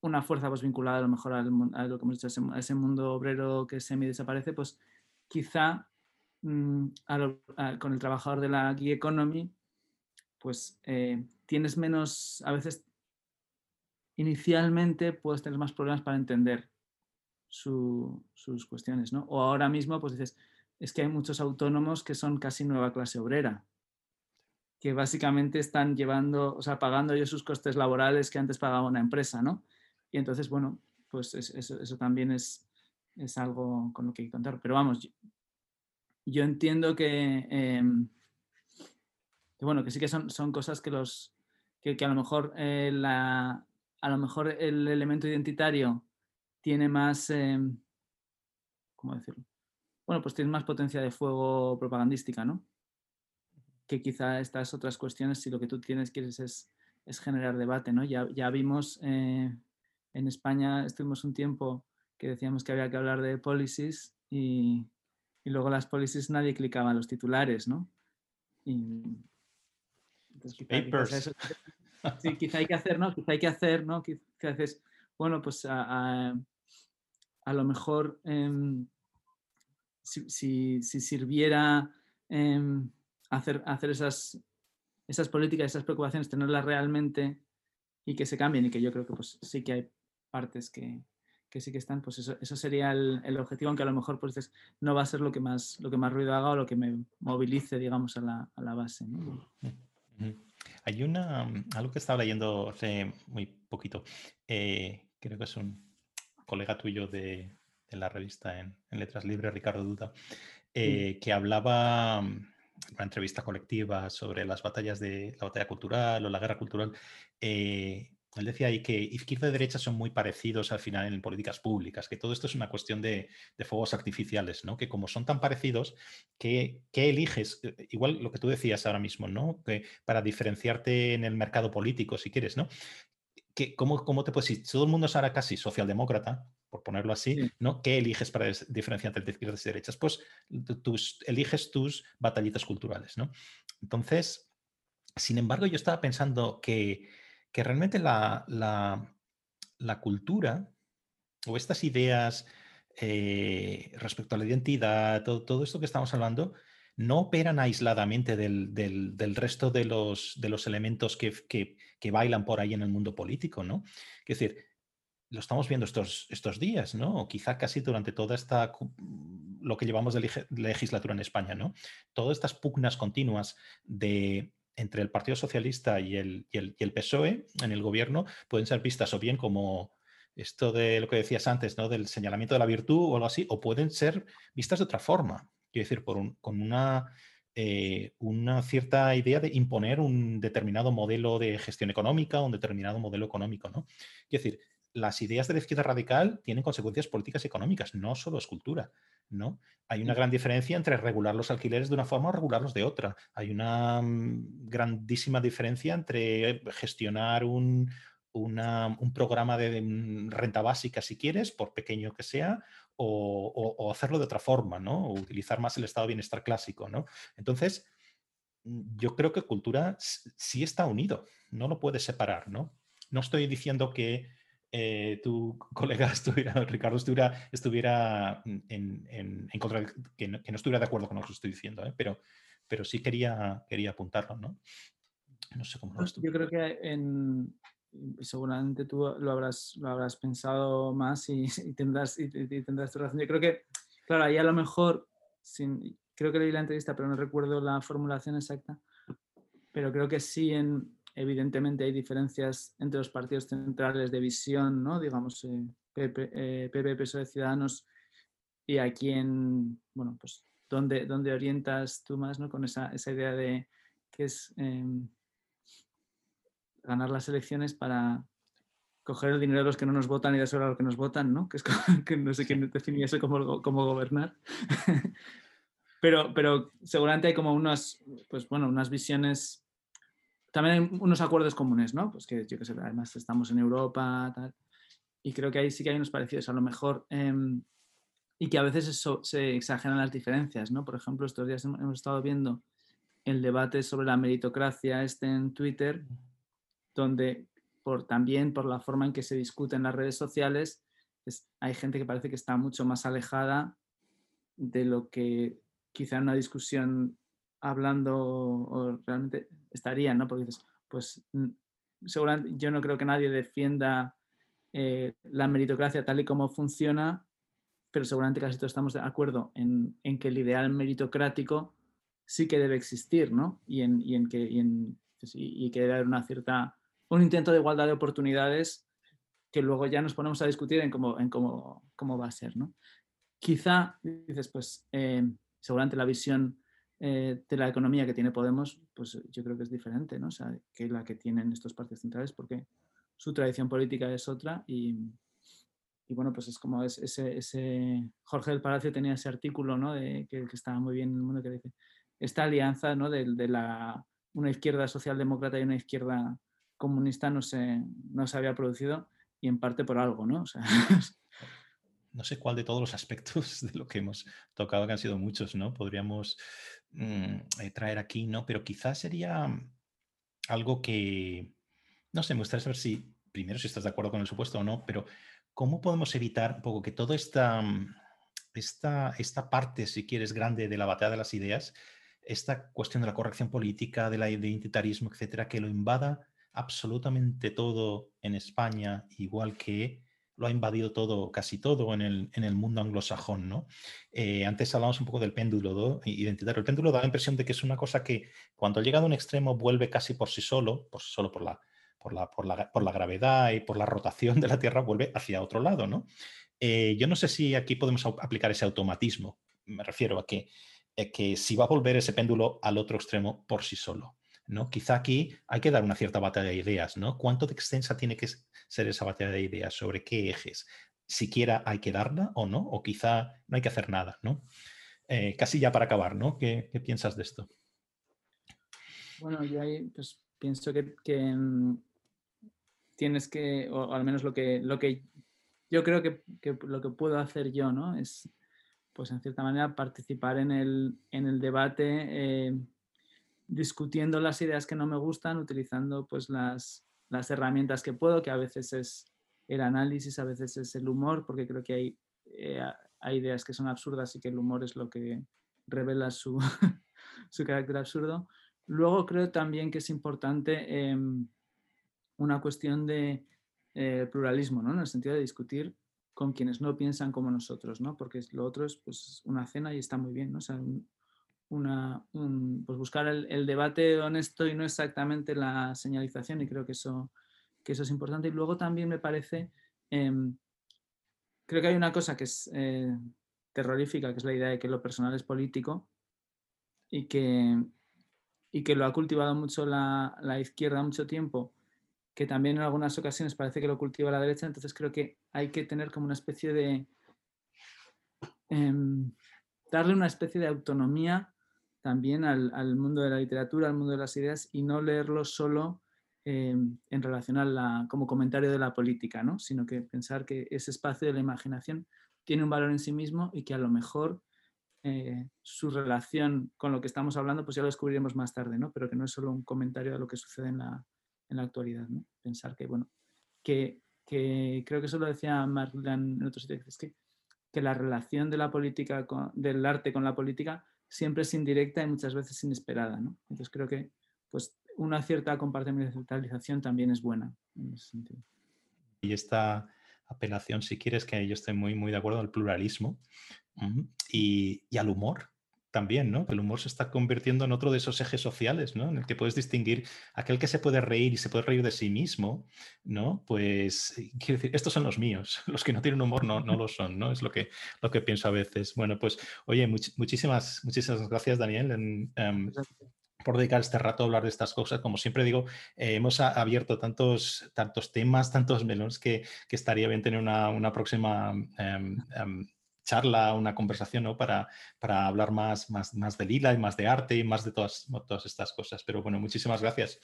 una fuerza pues, vinculada a lo mejor al, a lo que hemos dicho, ese, mundo obrero que semi desaparece, pues quizá mm, con el trabajador de la gig economy, pues eh, tienes menos, a veces inicialmente puedes tener más problemas para entender sus cuestiones, ¿no? O ahora mismo, pues dices, es que hay muchos autónomos que son casi nueva clase obrera, que básicamente están llevando, o sea, pagando ellos sus costes laborales que antes pagaba una empresa, ¿no? Y entonces, bueno, pues eso, también es, es, algo con lo que hay que contar. Pero vamos, yo, entiendo em, que, bueno, que sí que son, son cosas que los, que, a lo mejor eh, la, a lo mejor el elemento identitario tiene más, em, ¿cómo decirlo? Bueno, pues tiene más potencia de fuego propagandística, ¿no? Que quizá estas otras cuestiones, si lo que tú tienes quieres es, generar debate, ¿no? Ya, ya vimos eh, en España, estuvimos un tiempo que decíamos que había que hablar de policies y, luego las policies nadie clicaba en los titulares, ¿no? Y, Papers. sí, quizá hay que hacer, ¿no? Quizá hay que hacer, ¿no? Quizá haces, bueno, pues a a lo mejor em, si, sirviera em, hacer, hacer esas, esas políticas, esas preocupaciones, tenerlas realmente y que se cambien y que yo creo que pues sí que hay partes que, sí que están, pues eso, eso sería el, objetivo, aunque a lo mejor pues no va a ser lo que más, lo que más ruido haga o lo que me movilice, digamos, a la, base. Hay una, algo que estaba leyendo hace muy poquito, eh, creo que es un colega tuyo de, la revista en, Letras Libres, Ricardo Duda, eh, que hablaba en mm, una entrevista colectiva sobre las batallas de la batalla cultural o la guerra cultural. Eh, él decía ahí que izquierda y derecha son muy parecidos al final en políticas públicas, que todo esto es una cuestión de, fuegos artificiales, ¿no? Que como son tan parecidos, ¿qué, eliges? Eh, igual lo que tú decías ahora mismo, ¿no? Que para diferenciarte en el mercado político, si quieres, ¿no? cómo, te puedes decir? Todo el mundo es ahora casi socialdemócrata, por ponerlo así, ¿no? ¿Qué eliges para diferenciarte entre izquierdas y derechas? Pues tus, eliges tus batallitas culturales, ¿no? Entonces, sin embargo, yo estaba pensando que, realmente la, cultura o estas ideas eh, respecto a la identidad, todo, todo esto que estamos hablando, no operan aisladamente del, resto de los, de los elementos que, que, bailan por ahí en el mundo político, ¿no? Es decir, lo estamos viendo estos, estos días, ¿no? O quizá casi durante toda esta, lo que llevamos de legislatura en España, ¿no? Todas estas pugnas continuas de, entre el Partido Socialista y el, y el, y el PSOE en el gobierno pueden ser vistas o bien como esto de lo que decías antes, ¿no? Del señalamiento de la virtud o algo así, o pueden ser vistas de otra forma. Quiero decir, por con una, eh, una cierta idea de imponer un determinado modelo de gestión económica, un determinado modelo económico, ¿no? Quiero decir, las ideas de la izquierda radical tienen consecuencias políticas y económicas, no solo es cultura, ¿no? Hay una gran diferencia entre regular los alquileres de una forma o regularlos de otra. Hay una mm, grandísima diferencia entre gestionar un, un programa de mm, renta básica, si quieres, por pequeño que sea, o, hacerlo de otra forma, ¿no? O utilizar más el estado de bienestar clásico, ¿no? Entonces, mm, yo creo que cultura sí está unido, no lo puedes separar, ¿no? No estoy diciendo que eh, tu colega estuviera, Ricardo estuviera, estuviera en, contra, que no, estuviera de acuerdo con lo que estoy diciendo, ¿eh? pero, pero sí quería, quería apuntarlo, ¿no? No sé cómo lo Yo creo que en, seguramente tú lo habrás, lo habrás pensado más y, tendrás, y, tendrás tu razón. Yo creo que, claro, ahí a lo mejor, sin, creo que leí la entrevista, pero no recuerdo la formulación exacta, pero creo que sí, en, evidentemente hay diferencias entre los partidos centrales de visión, ¿no? digamos, eh, PP, eh, PSOE, Ciudadanos, y aquí en, bueno, pues, ¿dónde, dónde orientas tú más ¿no? con esa, esa idea de que es... Em, ganar las elecciones para coger el dinero de los que no nos votan y de a los que nos votan, ¿no? Que es que no sé quién definía eso como, como gobernar. pero, pero seguramente hay como unas, pues bueno, unas visiones, también hay unos acuerdos comunes, ¿no? Pues que yo que sé, además estamos en Europa, tal, y creo que ahí sí que hay unos parecidos, a lo mejor, em, y que a veces eso, se exageran las diferencias, ¿no? Por ejemplo, estos días hemos estado viendo el debate sobre la meritocracia este en Twitter, donde por, también por la forma en que se discute en las redes sociales, hay gente que parece que está mucho más alejada de lo que quizá en una discusión hablando o realmente estaría, ¿no? Porque dices, pues seguramente yo no creo que nadie defienda eh, la meritocracia tal y como funciona, pero seguramente casi todos estamos de acuerdo en, en que el ideal meritocrático sí que debe existir, ¿no? Y en, y en que, pues, y, que debe haber una cierta, un intento de igualdad de oportunidades que luego ya nos ponemos a discutir en cómo, en cómo, cómo va a ser, ¿no? Quizá, dices, pues eh, seguramente la visión eh, de la economía que tiene Podemos, pues yo creo que es diferente, ¿no? O sea, que la que tienen estos partidos centrales, porque su tradición política es otra y, y bueno, pues es como ese, ese, Jorge del Palacio tenía ese artículo, ¿no? De, que, que estaba muy bien en el mundo que dice, esta alianza ¿no? de, de la, una izquierda socialdemócrata y una izquierda comunista no se, no se había producido y en parte por algo, ¿no? no sé cuál de todos los aspectos de lo que hemos tocado, que han sido muchos, ¿no? Podríamos mm, eh, traer aquí, ¿no? Pero quizás sería algo que, no sé, me gustaría saber si, primero, si estás de acuerdo con el supuesto o no, pero ¿cómo podemos evitar un poco que toda esta, esta, esta parte, si quieres, grande de la batalla de las ideas esta cuestión de la corrección política, del identitarismo, etcétera, que lo invada absolutamente todo en España, igual que lo ha invadido todo, casi todo en el, en el mundo anglosajón, ¿no? Eh, antes hablamos un poco del péndulo identitario. El péndulo da la impresión de que es una cosa que cuando llega a un extremo vuelve casi por sí solo, por solo por la, por la, por la, por la gravedad y por la rotación de la Tierra, vuelve hacia otro lado, ¿no? Eh, yo no sé si aquí podemos aplicar ese automatismo. Me refiero a que eh, que si va a volver ese péndulo al otro extremo por sí solo. ¿No? Quizá aquí hay que dar una cierta batalla de ideas, ¿no? ¿Cuánto de extensa tiene que ser esa batalla de ideas? ¿Sobre qué ejes? ¿Siquiera hay que darla o no? ¿O quizá no hay que hacer nada, ¿no? Eh, casi ya para acabar, ¿no? ¿Qué, piensas de esto? Bueno, yo ahí pues, pienso que, mm, tienes que, o al menos lo que, lo que yo creo que, que lo que puedo hacer yo, ¿no? Es pues en cierta manera participar en el, debate, eh, discutiendo las ideas que no me gustan, utilizando pues las, herramientas que puedo, que a veces es el análisis, a veces es el humor, porque creo que hay, eh, hay ideas que son absurdas y que el humor es lo que revela su, su carácter absurdo. Luego creo también que es importante em, una cuestión de eh, pluralismo, ¿no? en el sentido de discutir con quienes no piensan como nosotros, ¿no? Porque lo otro es pues, una cena y está muy bien, ¿no? Pues buscar el, debate honesto y no exactamente la señalización y creo que eso, es importante. Y luego también me parece, em, creo que hay una cosa que es eh, terrorífica, que es la idea de que lo personal es político y que, lo ha cultivado mucho la, la izquierda mucho tiempo que también en algunas ocasiones parece que lo cultiva la derecha, entonces creo que hay que tener como una especie de... Em, darle una especie de autonomía también al, mundo de la literatura, al mundo de las ideas y no leerlo solo em, en relación a la, como comentario de la política, ¿no? sino que pensar que ese espacio de la imaginación tiene un valor en sí mismo y que a lo mejor eh, su relación con lo que estamos hablando pues ya lo descubriremos más tarde, ¿no? pero que no es solo un comentario de lo que sucede en la, en la actualidad. Pensar que, bueno, que, que, creo que eso lo decía Marlan en otros sitios, que, que la relación de la política del arte con la política siempre es indirecta y muchas veces inesperada. ¿no? Entonces creo que pues, una cierta compartimentalización también es buena en ese sentido. Y esta apelación, si quieres, que yo estoy muy, muy de acuerdo al pluralismo y, y al humor, también, ¿no? El humor se está convirtiendo en otro de esos ejes sociales, ¿no? En el que puedes distinguir aquel que se puede reír y se puede reír de sí mismo, ¿no? Pues, eh, quiero decir, estos son los míos, los que no tienen humor no, no lo son, ¿no? Es lo que, lo que pienso a veces. Bueno, pues, oye, muchísimas, muchísimas gracias, Daniel, em, por dedicar este rato a hablar de estas cosas. Como siempre digo, eh, hemos abierto tantos, tantos temas, tantos melones que, que estaría bien tener una, una próxima em, em, charla, una conversación ¿no? para, para hablar más, más, más de lila y más de arte y más de todas, todas estas cosas. Pero bueno, muchísimas gracias.